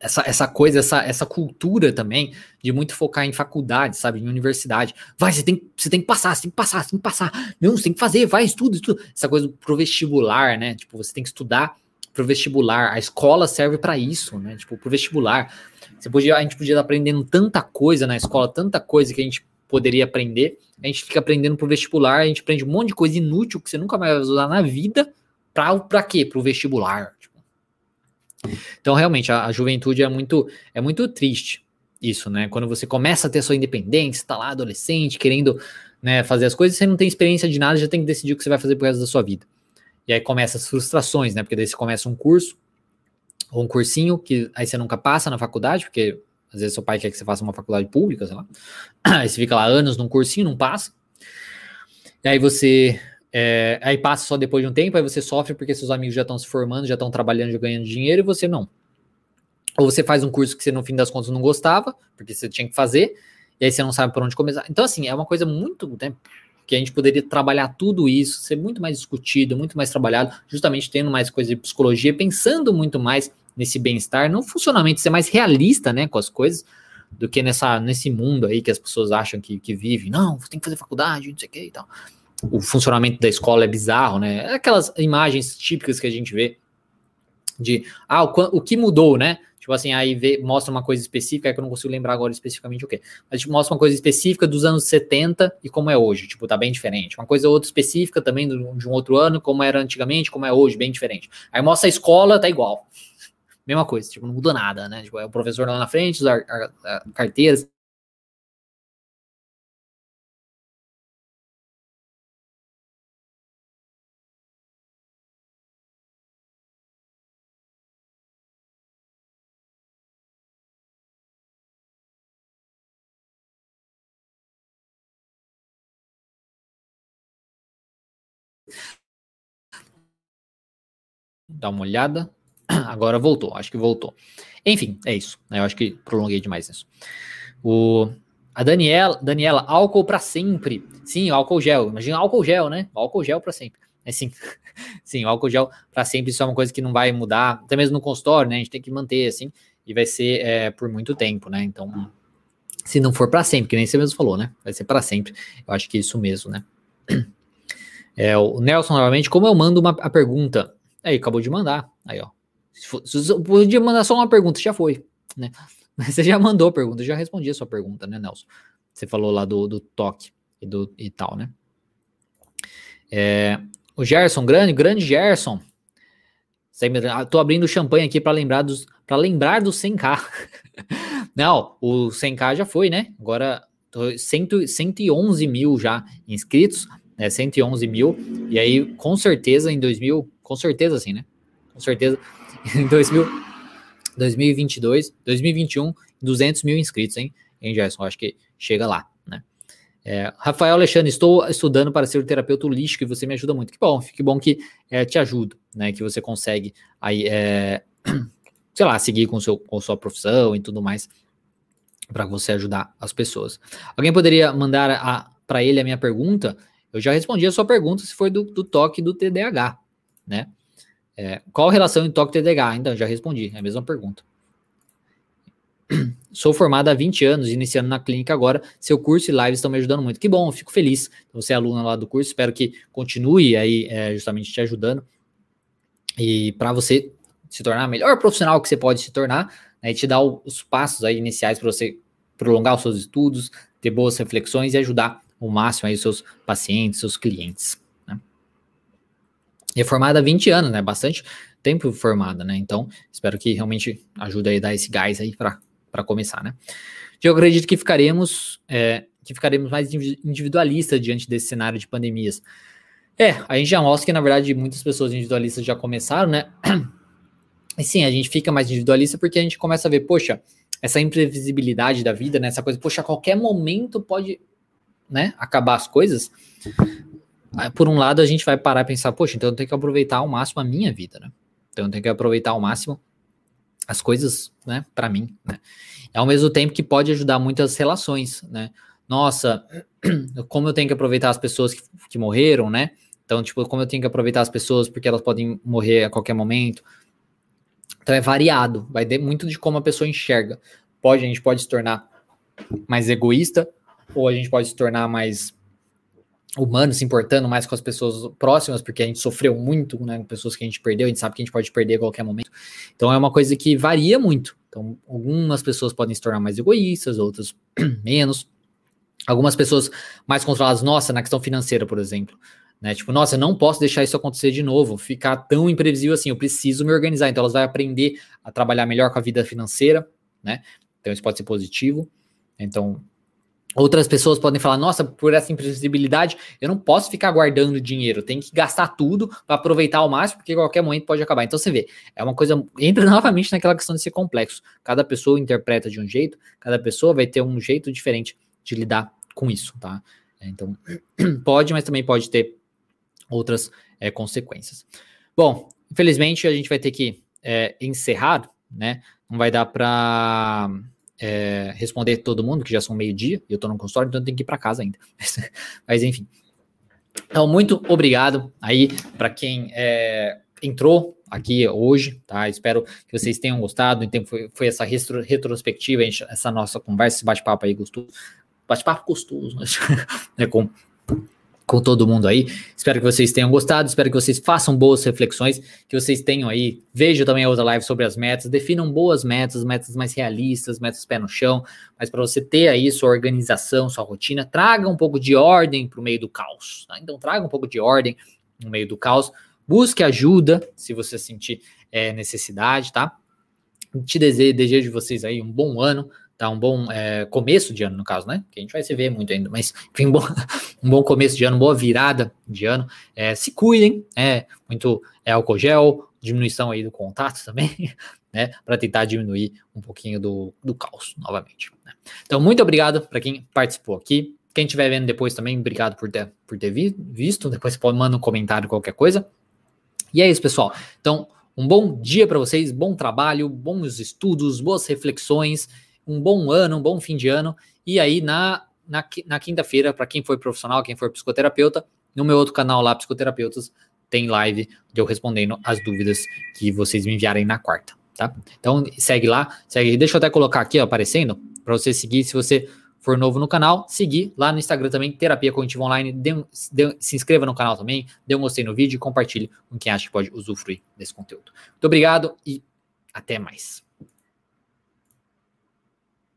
essa, essa coisa, essa, essa cultura também de muito focar em faculdade, sabe, em universidade. Vai, você tem, você tem que passar, você tem que passar, você tem que passar. Não, você tem que fazer, vai, estuda, estuda. Essa coisa pro vestibular, né? Tipo, você tem que estudar pro vestibular. A escola serve para isso, né? Tipo, pro vestibular. Você podia, a gente podia estar aprendendo tanta coisa na escola, tanta coisa que a gente poderia aprender. A gente fica aprendendo pro vestibular, a gente aprende um monte de coisa inútil que você nunca vai usar na vida. Pra, pra quê? Pro vestibular. Tipo. Então, realmente, a, a, juventude é muito, é muito triste isso, né? Quando você começa a ter sua independência, tá lá adolescente, querendo né, fazer as coisas, você não tem experiência de nada, já tem que decidir o que você vai fazer pro resto da sua vida. E aí começa as frustrações, né? Porque daí você começa um curso, ou um cursinho, que aí você nunca passa na faculdade, porque às vezes seu pai quer que você faça uma faculdade pública, sei lá. Aí você fica lá anos num cursinho, não passa. E aí você é, aí passa só depois de um tempo, aí você sofre porque seus amigos já estão se formando, já estão trabalhando, já ganhando dinheiro, e você não. Ou você faz um curso que você, no fim das contas, não gostava, porque você tinha que fazer, e aí você não sabe por onde começar. Então, assim, é uma coisa muito. Né, que a gente poderia trabalhar tudo isso, ser muito mais discutido, muito mais trabalhado, justamente tendo mais coisa de psicologia, pensando muito mais nesse bem-estar, no funcionamento, ser mais realista, né, com as coisas, do que nessa, nesse mundo aí que as pessoas acham que, que vive. Não, você tem que fazer faculdade, não sei o que e tal o funcionamento da escola é bizarro, né? Aquelas imagens típicas que a gente vê de ah, o, o que mudou, né? Tipo assim, aí vê, mostra uma coisa específica, é que eu não consigo lembrar agora especificamente o que. Mas tipo, mostra uma coisa específica dos anos 70 e como é hoje. Tipo, tá bem diferente. Uma coisa outra específica também do, de um outro ano, como era antigamente, como é hoje, bem diferente. Aí mostra a escola, tá igual. Mesma coisa, tipo, não muda nada, né? Tipo, é o professor lá na frente, as carteiras, Dá uma olhada. Agora voltou, acho que voltou. Enfim, é isso. Né? Eu acho que prolonguei demais isso. O, a Daniela, Daniela, álcool para sempre. Sim, álcool gel. Imagina álcool gel, né? Álcool gel para sempre. É sim. sim, álcool gel para sempre. Isso é uma coisa que não vai mudar, até mesmo no consultório, né? A gente tem que manter assim, e vai ser é, por muito tempo, né? Então, se não for para sempre, que nem você mesmo falou, né? Vai ser para sempre. Eu acho que é isso mesmo, né? É, o Nelson, novamente, como eu mando uma, a pergunta? Aí, acabou de mandar. Aí, ó. Se, for, se podia mandar só uma pergunta, já foi, né? Mas você já mandou a pergunta, já respondi a sua pergunta, né, Nelson? Você falou lá do, do toque e, do, e tal, né? É, o Gerson, grande, grande Gerson. Ah, tô abrindo champanhe aqui para lembrar dos para lembrar do 100k. Não, o 100k já foi, né? Agora 100, 111 mil já inscritos né, 111 mil, e aí com certeza em 2000, com certeza assim, né, com certeza em 2000, 2022, 2021, 200 mil inscritos, hein, hein Gerson, acho que chega lá, né. É, Rafael Alexandre, estou estudando para ser terapeuta holístico e você me ajuda muito. Que bom, que bom que é, te ajudo, né? Que você consegue aí, é, sei lá, seguir com, seu, com sua profissão e tudo mais para você ajudar as pessoas. Alguém poderia mandar para ele a minha pergunta? Eu já respondi a sua pergunta se foi do, do toque do TDAH, né? É, qual a relação em toque TDAH? Então, já respondi, é a mesma pergunta. Sou formada há 20 anos, iniciando na clínica agora. Seu curso e lives estão me ajudando muito. Que bom, fico feliz. Você é aluna lá do curso, espero que continue aí é, justamente te ajudando. E para você se tornar melhor profissional que você pode se tornar, né, e te dar os passos aí iniciais para você prolongar os seus estudos, ter boas reflexões e ajudar o máximo aí os seus pacientes, seus clientes. Né? E é formada há 20 anos, né? Bastante tempo formada, né? Então, espero que realmente ajude aí a dar esse gás aí para começar, né? Eu acredito que ficaremos, é, que ficaremos mais individualistas diante desse cenário de pandemias. É, a gente já mostra que, na verdade, muitas pessoas individualistas já começaram, né? E sim, a gente fica mais individualista porque a gente começa a ver, poxa, essa imprevisibilidade da vida, né? Essa coisa, poxa, a qualquer momento pode né, acabar as coisas, por um lado a gente vai parar e pensar, poxa, então eu tenho que aproveitar ao máximo a minha vida, né? Então eu tenho que aproveitar ao máximo as coisas, né, para mim, né? Ao mesmo tempo que pode ajudar muitas relações, né? nossa, como eu tenho que aproveitar as pessoas que, que morreram, né? Então, tipo, como eu tenho que aproveitar as pessoas porque elas podem morrer a qualquer momento. Então é variado, vai ter muito de como a pessoa enxerga. Pode, a gente pode se tornar mais egoísta, ou a gente pode se tornar mais humano, se importando mais com as pessoas próximas, porque a gente sofreu muito, né, com pessoas que a gente perdeu, a gente sabe que a gente pode perder a qualquer momento. Então é uma coisa que varia muito. Então, algumas pessoas podem se tornar mais egoístas, outras menos. Algumas pessoas mais controladas, nossa, na questão financeira, por exemplo. Né? Tipo, nossa, eu não posso deixar isso acontecer de novo, ficar tão imprevisível assim, eu preciso me organizar. Então, elas vão aprender a trabalhar melhor com a vida financeira, né? Então, isso pode ser positivo. Então, outras pessoas podem falar, nossa, por essa imprevisibilidade, eu não posso ficar guardando dinheiro, tem que gastar tudo para aproveitar ao máximo, porque qualquer momento pode acabar. Então, você vê, é uma coisa, entra novamente naquela questão de ser complexo. Cada pessoa interpreta de um jeito, cada pessoa vai ter um jeito diferente de lidar com isso, tá? Então, pode, mas também pode ter outras é, consequências. Bom, infelizmente a gente vai ter que é, encerrar, né? Não vai dar para é, responder todo mundo, que já são meio-dia, e eu estou no consultório, então eu tenho que ir para casa ainda. Mas enfim. Então, muito obrigado aí para quem é, entrou aqui hoje, tá? Espero que vocês tenham gostado. Então, foi, foi essa retro, retrospectiva, essa nossa conversa, esse bate-papo aí gostoso. Bate-papo gostoso, né? com com todo mundo aí. Espero que vocês tenham gostado, espero que vocês façam boas reflexões, que vocês tenham aí, vejam também a outra live sobre as metas, definam boas metas, metas mais realistas, metas pé no chão, mas para você ter aí sua organização, sua rotina, traga um pouco de ordem para o meio do caos. Tá? Então traga um pouco de ordem no meio do caos, busque ajuda se você sentir é, necessidade, tá? Te desejo, desejo vocês aí um bom ano, tá? Um bom é, começo de ano, no caso, né? Que a gente vai se ver muito ainda, mas enfim, um bom, um bom começo de ano, boa virada de ano. É, se cuidem, é muito é, álcool gel, diminuição aí do contato também, né? Para tentar diminuir um pouquinho do, do caos novamente. Né? Então, muito obrigado para quem participou aqui. Quem estiver vendo depois também, obrigado por ter, por ter visto. Depois você pode mandar um comentário, qualquer coisa. E é isso, pessoal. Então, um bom dia para vocês, bom trabalho, bons estudos, boas reflexões um bom ano, um bom fim de ano. E aí, na, na, na quinta-feira, para quem for profissional, quem for psicoterapeuta, no meu outro canal lá, Psicoterapeutas, tem live de eu respondendo as dúvidas que vocês me enviarem na quarta, tá? Então, segue lá, segue. Deixa eu até colocar aqui, ó, aparecendo, para você seguir. Se você for novo no canal, seguir lá no Instagram também, Terapia Cognitiva Online. Dê, dê, se inscreva no canal também, dê um gostei no vídeo e compartilhe com quem acha que pode usufruir desse conteúdo. Muito obrigado e até mais.